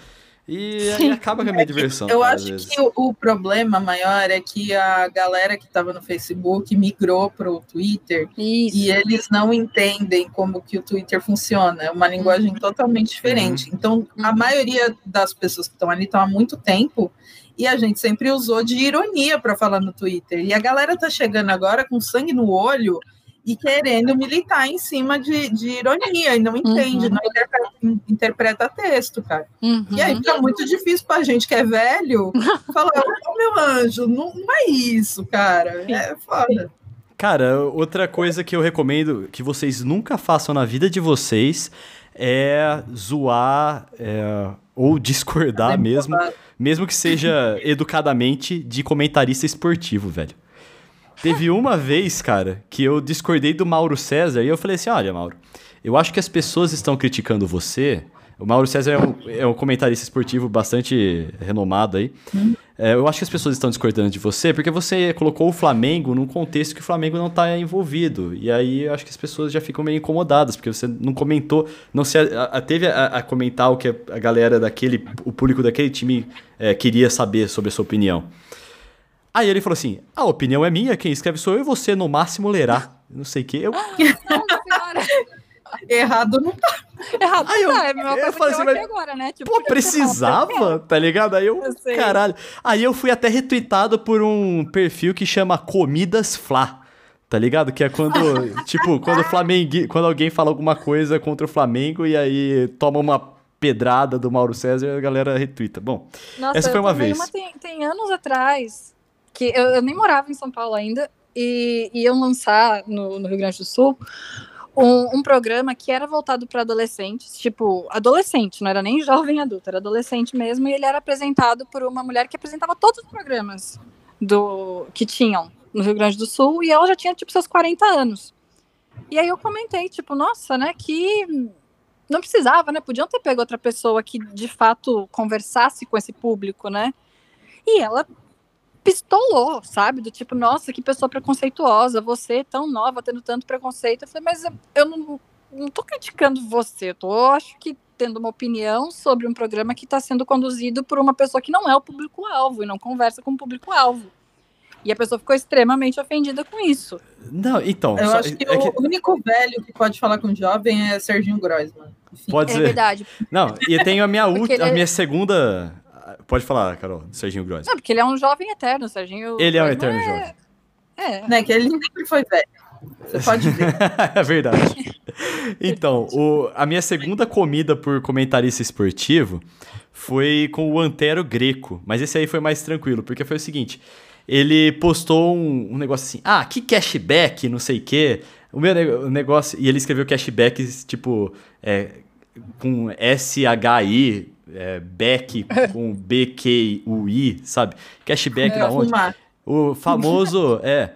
E aí acaba com a minha diversão. Eu acho vezes. que o, o problema maior é que a galera que estava no Facebook migrou para o Twitter Isso. e eles não entendem como que o Twitter funciona. É uma linguagem totalmente diferente. Então, a Uhum. maioria das pessoas que estão ali estão há muito tempo e a gente sempre usou de ironia para falar no Twitter. E a galera tá chegando agora com sangue no olho e querendo militar em cima de, de ironia e não entende, Uhum. não interpreta, interpreta texto, cara. Uhum. E aí fica muito difícil pra gente que é velho falar, ô meu anjo, não, não é isso, cara. É foda. Cara, outra coisa que eu recomendo que vocês nunca façam na vida de vocês é zoar é, ou discordar mesmo, mesmo que seja educadamente, de comentarista esportivo, velho. Teve uma vez, cara, que eu discordei do Mauro César e eu falei assim: olha, Mauro, eu acho que as pessoas estão criticando você. O Mauro César é um, é um comentarista esportivo bastante renomado aí. É, eu acho que as pessoas estão discordando de você porque você colocou o Flamengo num contexto que o Flamengo não está envolvido. E aí eu acho que as pessoas já ficam meio incomodadas, porque você não comentou, não se a- a- teve a, a comentar o que a galera daquele, o público daquele time é, queria saber sobre a sua opinião. Aí ele falou assim: a opinião é minha, quem escreve sou eu e você, no máximo lerá. Não sei o quê. Eu, senhora. Errado não tá. Errado Aí eu- tá, é a mesma eu coisa falei que eu assim, aqui agora, né? Tipo, Pô, que precisava, tá ligado? Aí eu, Eu caralho. Aí eu fui até retweetado por um perfil que chama Comidas Fla. Tá ligado? Que é quando, tipo, quando o Flamengo, quando alguém fala alguma coisa contra o Flamengo e aí toma uma pedrada do Mauro César, a galera retweeta. Bom, Nossa, Essa foi uma vez. tem, tem anos atrás, que eu, eu nem morava em São Paulo ainda, e iam lançar no, no Rio Grande do Sul um, um programa que era voltado para adolescentes, tipo, adolescente, não era nem jovem adulto, era adolescente mesmo, e ele era apresentado por uma mulher que apresentava todos os programas do que tinham no Rio Grande do Sul, e ela já tinha, tipo, seus 40 anos. E aí eu comentei, tipo, nossa, né, que não precisava, né? Podiam ter pego outra pessoa que de fato conversasse com esse público, né? E ela pistolou, sabe? Do tipo, nossa, que pessoa preconceituosa, você tão nova, tendo tanto preconceito. Eu falei, mas eu, eu não, não tô criticando você, eu tô, acho que, tendo uma opinião sobre um programa que está sendo conduzido por uma pessoa que não é o público-alvo e não conversa com o público-alvo. E a pessoa ficou extremamente ofendida com isso. não, então. Eu só- acho que é que- o único velho que pode falar com jovem é Serginho Grossman. Enfim. pode É ser. verdade. Não, e eu tenho a minha, Porque ulti- a ele- minha segunda. Pode falar, Carol, Serginho Gross. Não, porque ele é um jovem eterno, Serginho. Ele é um eterno jovem. É. Né, que ele sempre foi velho. Você pode ver. é verdade. Então, o- a minha segunda comida por comentarista esportivo foi com o Antero Greco. Mas esse aí foi mais tranquilo, porque foi o seguinte: ele postou um, um negócio assim, ah, que cashback, não sei o quê. O meu nego- o negócio. E ele escreveu cashback, tipo, é, com S-H-I, é, back com B-Q-U-I, sabe? Cashback É, da onde? fumar. O famoso, é,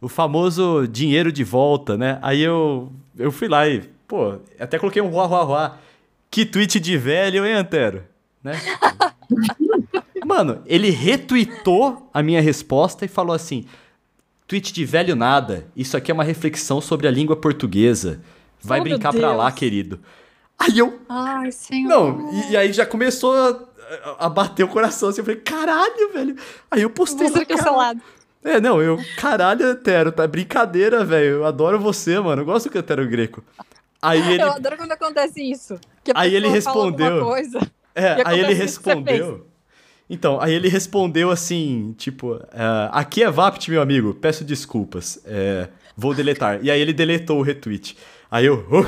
o famoso dinheiro de volta, né? Aí eu, eu fui lá e, pô, até coloquei um ruá, ruá, ruá. Que tweet de velho, hein, Antero? Né? Mano, ele retweetou a minha resposta e falou assim: tweet de velho nada, isso aqui é uma reflexão sobre a língua portuguesa. Vai Oh, brincar pra lá, querido. Aí eu, Ai, senhor. não, e, e aí já começou a, a bater o coração assim. Eu falei, caralho, velho. Aí eu postei. Vou ser cara- cancelado. É, não, eu, caralho, Etero, tá brincadeira, velho. Eu adoro você, mano. Eu gosto do Etero Greco. Aí ele, Eu adoro quando acontece isso. Aí ele respondeu. Coisa. é, aí ele respondeu. Então, aí ele respondeu assim, tipo, ah, aqui é Vapt, meu amigo, peço desculpas, é, vou deletar. E aí ele deletou o retweet. Aí eu, "Oh,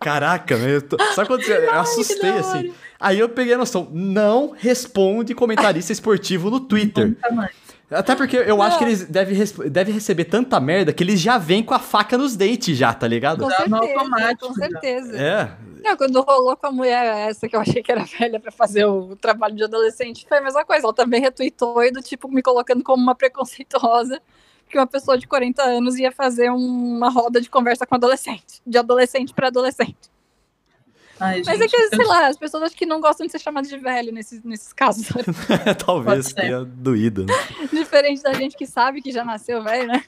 caraca, tô... sabe quando você, eu assustei assim. Aí eu peguei a noção, não responde comentarista esportivo no Twitter. Até porque eu acho que eles devem, devem receber tanta merda que eles já vêm com a faca nos dentes já, tá ligado? Com certeza, com certeza. É. Não, quando rolou com a mulher essa que eu achei que era velha pra fazer o trabalho de adolescente, foi a mesma coisa. Ela também retweetou e do tipo me colocando como uma preconceituosa que uma pessoa de 40 anos ia fazer uma roda de conversa com adolescente, de adolescente pra adolescente. Ai, Mas é gente, que, eu- sei lá, as pessoas acho que não gostam de ser chamadas de velho nesses, nesses casos. Talvez tenha doído. né? Diferente da gente que sabe que já nasceu velho, né?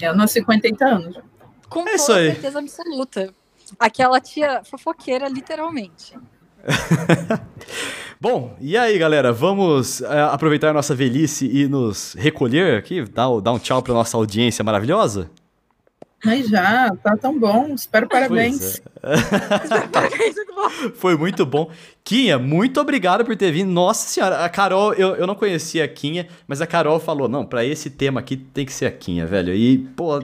eu nasci com 80 anos. Com É toda isso aí. certeza absoluta. Aquela tia fofoqueira, literalmente. Bom, e aí, galera? Vamos é, aproveitar a nossa velhice e nos recolher aqui? Dar, dar um tchau pra nossa audiência maravilhosa? Mas já, tá tão bom. Espero parabéns. Parabéns, bom. Foi muito bom. Quinha, muito obrigado por ter vindo. Nossa senhora, a Carol, eu, eu não conhecia a Quinha, mas a Carol falou: não, pra esse tema aqui tem que ser a Quinha, velho. E, pô,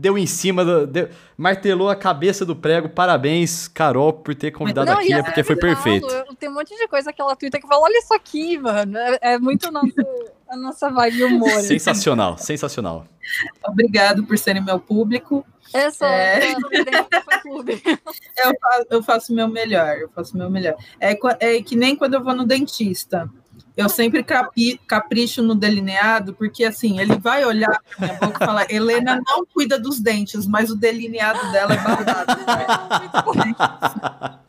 deu em cima, do, deu- martelou a cabeça do prego. Parabéns, Carol, por ter convidado Não, a e Quinha, eu porque foi falo, perfeito. eu- Tem um monte de coisa que ela twitta que fala, olha isso aqui, mano. É, é muito nosso, a nossa vibe humor. assim. Sensacional, sensacional. Obrigado por serem meu público. É só É. eu faço, eu faço o meu melhor, eu faço o meu melhor. É, é que nem quando eu vou no dentista. Eu sempre capi- capricho no delineado, porque assim, ele vai olhar pra minha boca e falar: Helena não cuida dos dentes, mas o delineado dela é baldado.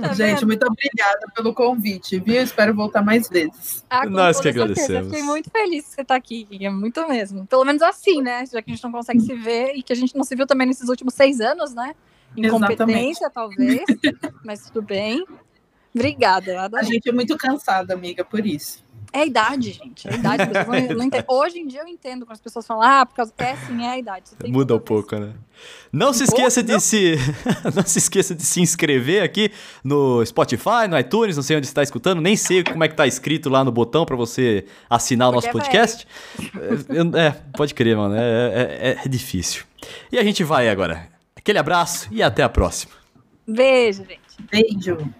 Tá Gente, vendo? muito obrigada pelo convite, viu? Espero voltar mais vezes. Ah, com Nós que certeza. Agradecemos. Fiquei muito feliz que você tá aqui, Kika, muito mesmo. Pelo menos assim, né? Já que a gente não consegue se ver e que a gente não se viu também nesses últimos seis anos, né? Incompetência, talvez, mas tudo bem. Obrigada, A gente é muito cansada, amiga, por isso. É a idade, gente. É a idade. não- não. Hoje em dia eu entendo quando as pessoas falam, ah, por causa. É sim, é a idade. Você tem Muda um pouco, né? Não se Um pouco, esqueça de se não se esqueça de se inscrever aqui no Spotify, no iTunes, não sei onde você está escutando, nem sei como é que tá escrito lá no botão para você assinar o nosso Porque é podcast. É, é, pode crer, mano, é, é- é- é difícil. E a gente vai agora. Aquele abraço e até a próxima. Beijo, gente. Beijo.